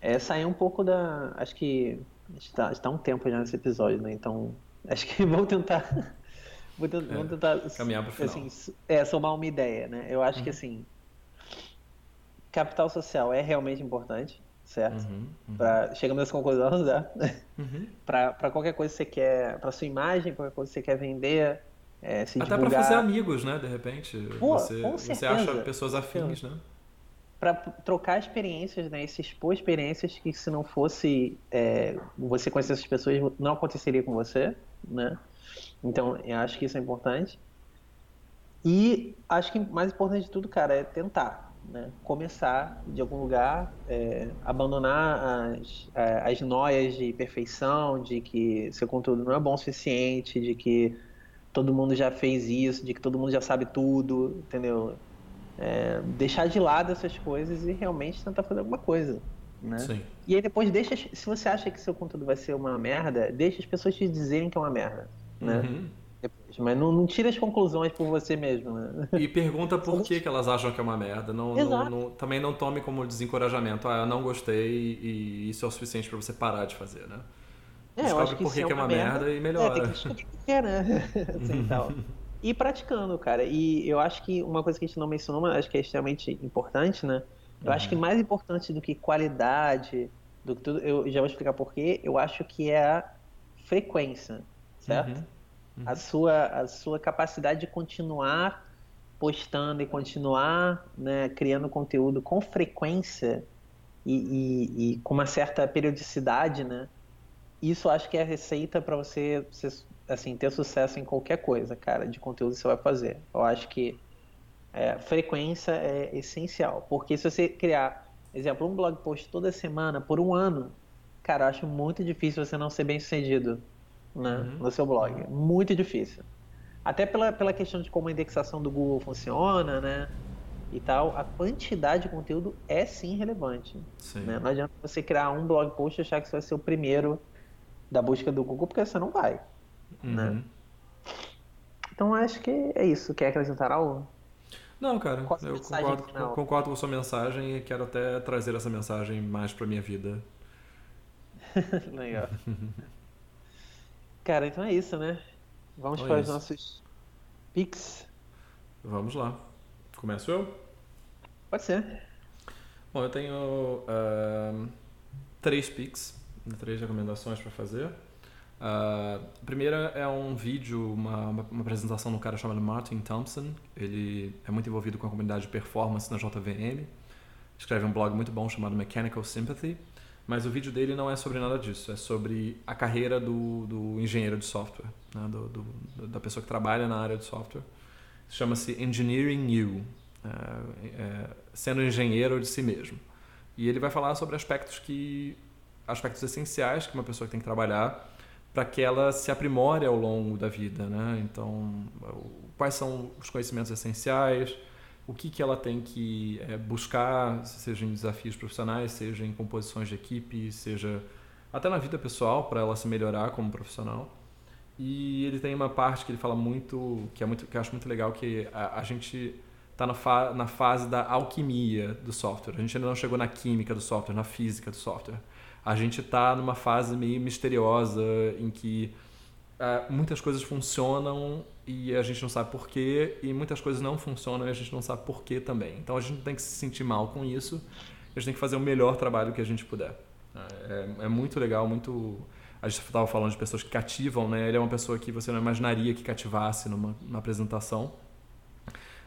É sair um pouco da. Acho que está, está um tempo já nesse episódio, né? Então, [laughs] acho que vou tentar. [laughs] vou tentar, é, vou tentar caminhar para final. Assim, é, somar uma ideia, né? Eu acho uhum. que assim. Capital social é realmente importante, certo? Uhum, uhum. Pra, chegamos nessa conclusão, [laughs] né? Uhum. para qualquer coisa que você quer, para sua imagem, qualquer coisa que você quer vender, É, se Até divulgar... para fazer amigos, né? De repente. Pô, você, você acha pessoas afins, né? para trocar experiências, né? E se expor experiências que se não fosse é, você conhecer essas pessoas não aconteceria com você, né? Então, eu acho que isso é importante. E acho que mais importante de tudo, cara, é tentar, né? Começar de algum lugar, é, abandonar as, é, as noias de perfeição, de que seu conteúdo não é bom o suficiente, de que todo mundo já fez isso, de que todo mundo já sabe tudo, entendeu? É, deixar de lado essas coisas e realmente tentar fazer alguma coisa. Né? Sim. E aí depois deixa. Se você acha que seu conteúdo vai ser uma merda, deixa as pessoas te dizerem que é uma merda. Né? Uhum. Depois. Mas não, não tira as conclusões por você mesmo. Né? E pergunta por que, que elas acham que é uma merda. Não, não, não- também não tome como desencorajamento. Ah, eu não gostei e isso é o suficiente para você parar de fazer, né? É, eu Descobre acho que por que que é uma merda e melhora. É, tem que descobrir o que é, né? [laughs] assim, tal. E praticando, cara. E eu acho que uma coisa que a gente não mencionou, mas acho que é extremamente importante, né? Eu acho Uhum. que mais importante do que qualidade, do que tudo, eu já vou explicar por quê, eu acho que é a frequência, certo? Uhum. A, sua, a sua capacidade de continuar postando e continuar né, criando conteúdo com frequência e, e- e com uma certa periodicidade, né? Isso acho que é a receita para você, você, assim, ter sucesso em qualquer coisa, cara, de conteúdo que você vai fazer. Eu acho que é, frequência é essencial, porque se você criar, exemplo, um blog post toda semana por um ano, cara, eu acho muito difícil você não ser bem sucedido né, Uhum. no seu blog. Muito difícil. Até pela, pela questão de como a indexação do Google funciona, né? E tal, a quantidade de conteúdo é sim relevante. Sim. né? Não adianta você criar um blog post e achar que você vai ser o primeiro da busca do Google, porque você não vai. né? Uhum. Então acho que é isso. Quer acrescentar algo? Não, cara, Qual eu concordo, concordo com a sua mensagem e quero até trazer essa mensagem mais pra minha vida. [laughs] Legal. Cara, então é isso, né? Vamos Então é para os isso. nossos pics. Vamos lá. Começo eu? Pode ser. Bom, eu tenho ahn, três pics, três recomendações para fazer. Ah, a primeira é um vídeo, uma, uma, uma apresentação de um cara chamado Martin Thompson. Ele é muito envolvido com a comunidade de performance na JVM. Escreve um blog muito bom chamado Mechanical Sympathy. Mas o vídeo dele não é sobre nada disso, é sobre a carreira do, do engenheiro de software, né? do, do- da pessoa que trabalha na área de software. Chama-se Engineering You, é, é, sendo engenheiro de si mesmo. E ele vai falar sobre aspectos que aspectos essenciais que uma pessoa tem que trabalhar para que ela se aprimore ao longo da vida, né? Então, quais são os conhecimentos essenciais, o que, que ela tem que é, buscar, seja em desafios profissionais, seja em composições de equipe, seja até na vida pessoal para ela se melhorar como profissional. E ele tem uma parte que ele fala muito, que é muito, que eu acho muito legal, que a, a gente está na, fa na fase da alquimia do software. A gente ainda não chegou na química do software, na física do software. A gente está numa fase meio misteriosa em que ah, muitas coisas funcionam e a gente não sabe porquê, e muitas coisas não funcionam e a gente não sabe porquê também. Então a gente não tem que se sentir mal com isso, a gente tem que fazer o melhor trabalho que a gente puder. É, é muito legal, muito. A gente estava falando de pessoas que cativam, né? Ele é uma pessoa que você não imaginaria que cativasse numa, numa apresentação.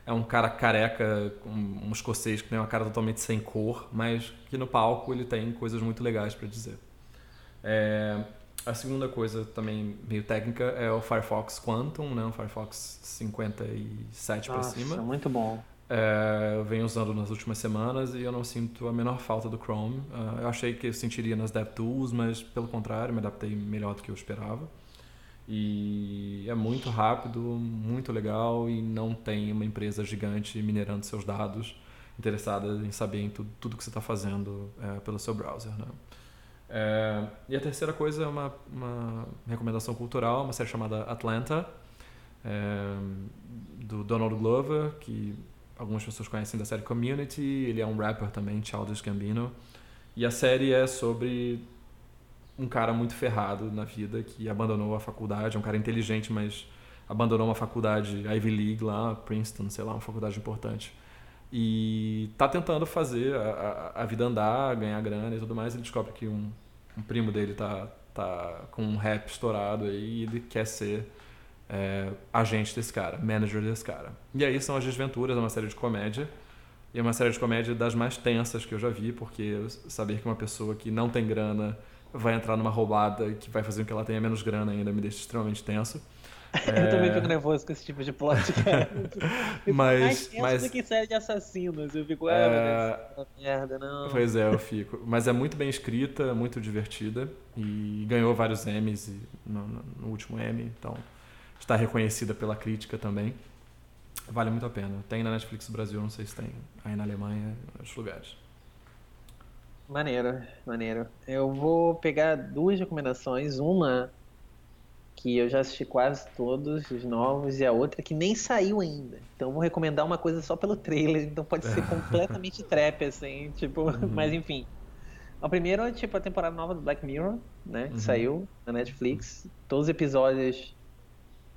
É um cara careca, um, um escocês que tem uma cara totalmente sem cor, mas que no palco ele tem coisas muito legais para dizer. É, a segunda coisa também meio técnica é o Firefox Quantum, né? O Firefox 57 para Nossa, cima. muito bom. É, eu venho usando nas últimas semanas e eu não sinto a menor falta do Chrome. Ah, eu achei que eu sentiria nas DevTools, mas pelo contrário, me adaptei melhor do que eu esperava. E é muito rápido, muito legal e não tem uma empresa gigante minerando seus dados, interessada em saber em tudo, tudo que você está fazendo é, pelo seu browser. Né? É, e a terceira coisa é uma, uma recomendação cultural, uma série chamada Atlanta, é, do Donald Glover, que algumas pessoas conhecem da série Community. Ele é um rapper também, Childish Gambino. E a série é sobre um cara muito ferrado na vida que abandonou a faculdade, é um cara inteligente, mas abandonou uma faculdade Ivy League lá, Princeton, sei lá, uma faculdade importante. E tá tentando fazer a, a, a vida andar, ganhar grana e tudo mais. Ele descobre que um, um primo dele tá, tá com um rap estourado aí e ele quer ser é, agente desse cara, manager desse cara. E aí são as desventuras, é uma série de comédia. E é uma série de comédia das mais tensas que eu já vi, porque saber que uma pessoa que não tem grana vai entrar numa roubada que vai fazer com que ela tenha menos grana ainda me deixa extremamente tenso. É... [laughs] eu também fico nervoso com esse tipo de plot, [laughs] cara. [laughs] mas, mais tenso mas... do que série de assassinos. Eu fico, ah, é... merda, não. Pois é, eu fico. Mas é muito bem escrita, muito divertida e ganhou vários Emmys no, no último Emmy, então está reconhecida pela crítica também. Vale muito a pena. Tem na Netflix Brasil, não sei se tem aí na Alemanha, em outros lugares. Maneiro, maneiro. Eu vou pegar duas recomendações. Uma que eu já assisti quase todos os novos e a outra que nem saiu ainda. Então vou recomendar uma coisa só pelo trailer, então pode ser [laughs] completamente trap, assim, tipo, uhum. mas enfim. O primeiro é tipo a temporada nova do Black Mirror, né? Que uhum. saiu na Netflix. Todos os episódios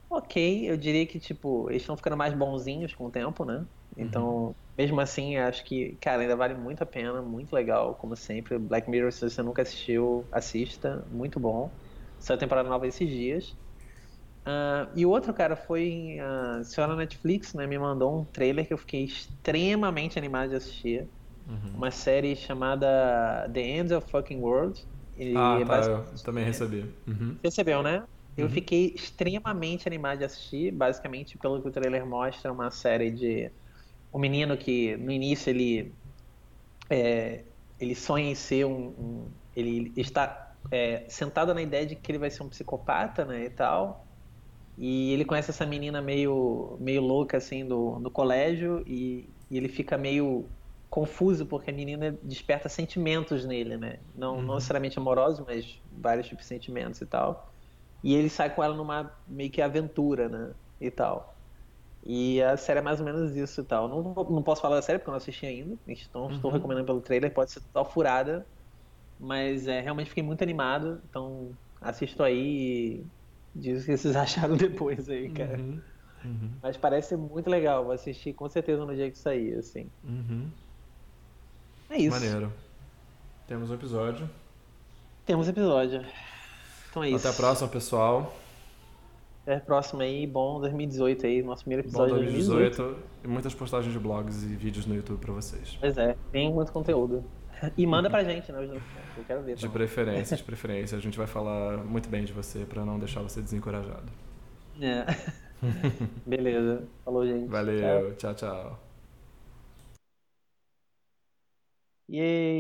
ok, eu diria que, tipo, eles estão ficando mais bonzinhos com o tempo, né? Então, uhum. Mesmo assim, acho que, cara, ainda vale muito a pena, muito legal, como sempre. Black Mirror, se você nunca assistiu, assista, muito bom. Saiu temporada nova esses dias. Uh, e o outro, cara, foi. Uh, senhora na Netflix, né? Me mandou um trailer que eu fiquei extremamente animado de assistir. Uhum. Uma série chamada The End of Fucking World. E ah, é tá, eu também recebi. Uhum. Recebeu, né? Eu uhum. fiquei extremamente animado de assistir, basicamente pelo que o trailer mostra, uma série de um menino que no início ele é, ele sonha em ser um, um ele está é, sentado na ideia de que ele vai ser um psicopata, né, e tal. E ele conhece essa menina meio meio louca assim do, do colégio e, e ele fica meio confuso porque a menina desperta sentimentos nele, né? Não, uhum. não necessariamente amorosos, mas vários tipos de sentimentos e tal. E ele sai com ela numa meio que aventura, né? E tal. E a série é mais ou menos isso e tal. Não, não posso falar da série porque eu não assisti ainda. Então uhum. estou recomendando pelo trailer. Pode ser total furada. Mas é, realmente fiquei muito animado. Então assisto aí e diz o que vocês [laughs] acharam depois aí, cara. Uhum. Uhum. Mas parece muito legal. Vou assistir com certeza no dia que sair, assim. Uhum. É isso. Maneiro. Temos um episódio. Temos episódio. Então é isso. Até a próxima, pessoal. Até a próxima aí. Bom 2018 aí, nosso primeiro episódio bom 2018, 2018. E muitas postagens de blogs e vídeos no YouTube pra vocês. Pois é, tem muito conteúdo. E manda pra gente, né? Eu quero ver. De preferência, de [laughs] preferência. A gente vai falar muito bem de você pra não deixar você desencorajado. É. [laughs] Beleza. Falou, gente. Valeu. Tchau, tchau. tchau. Yay!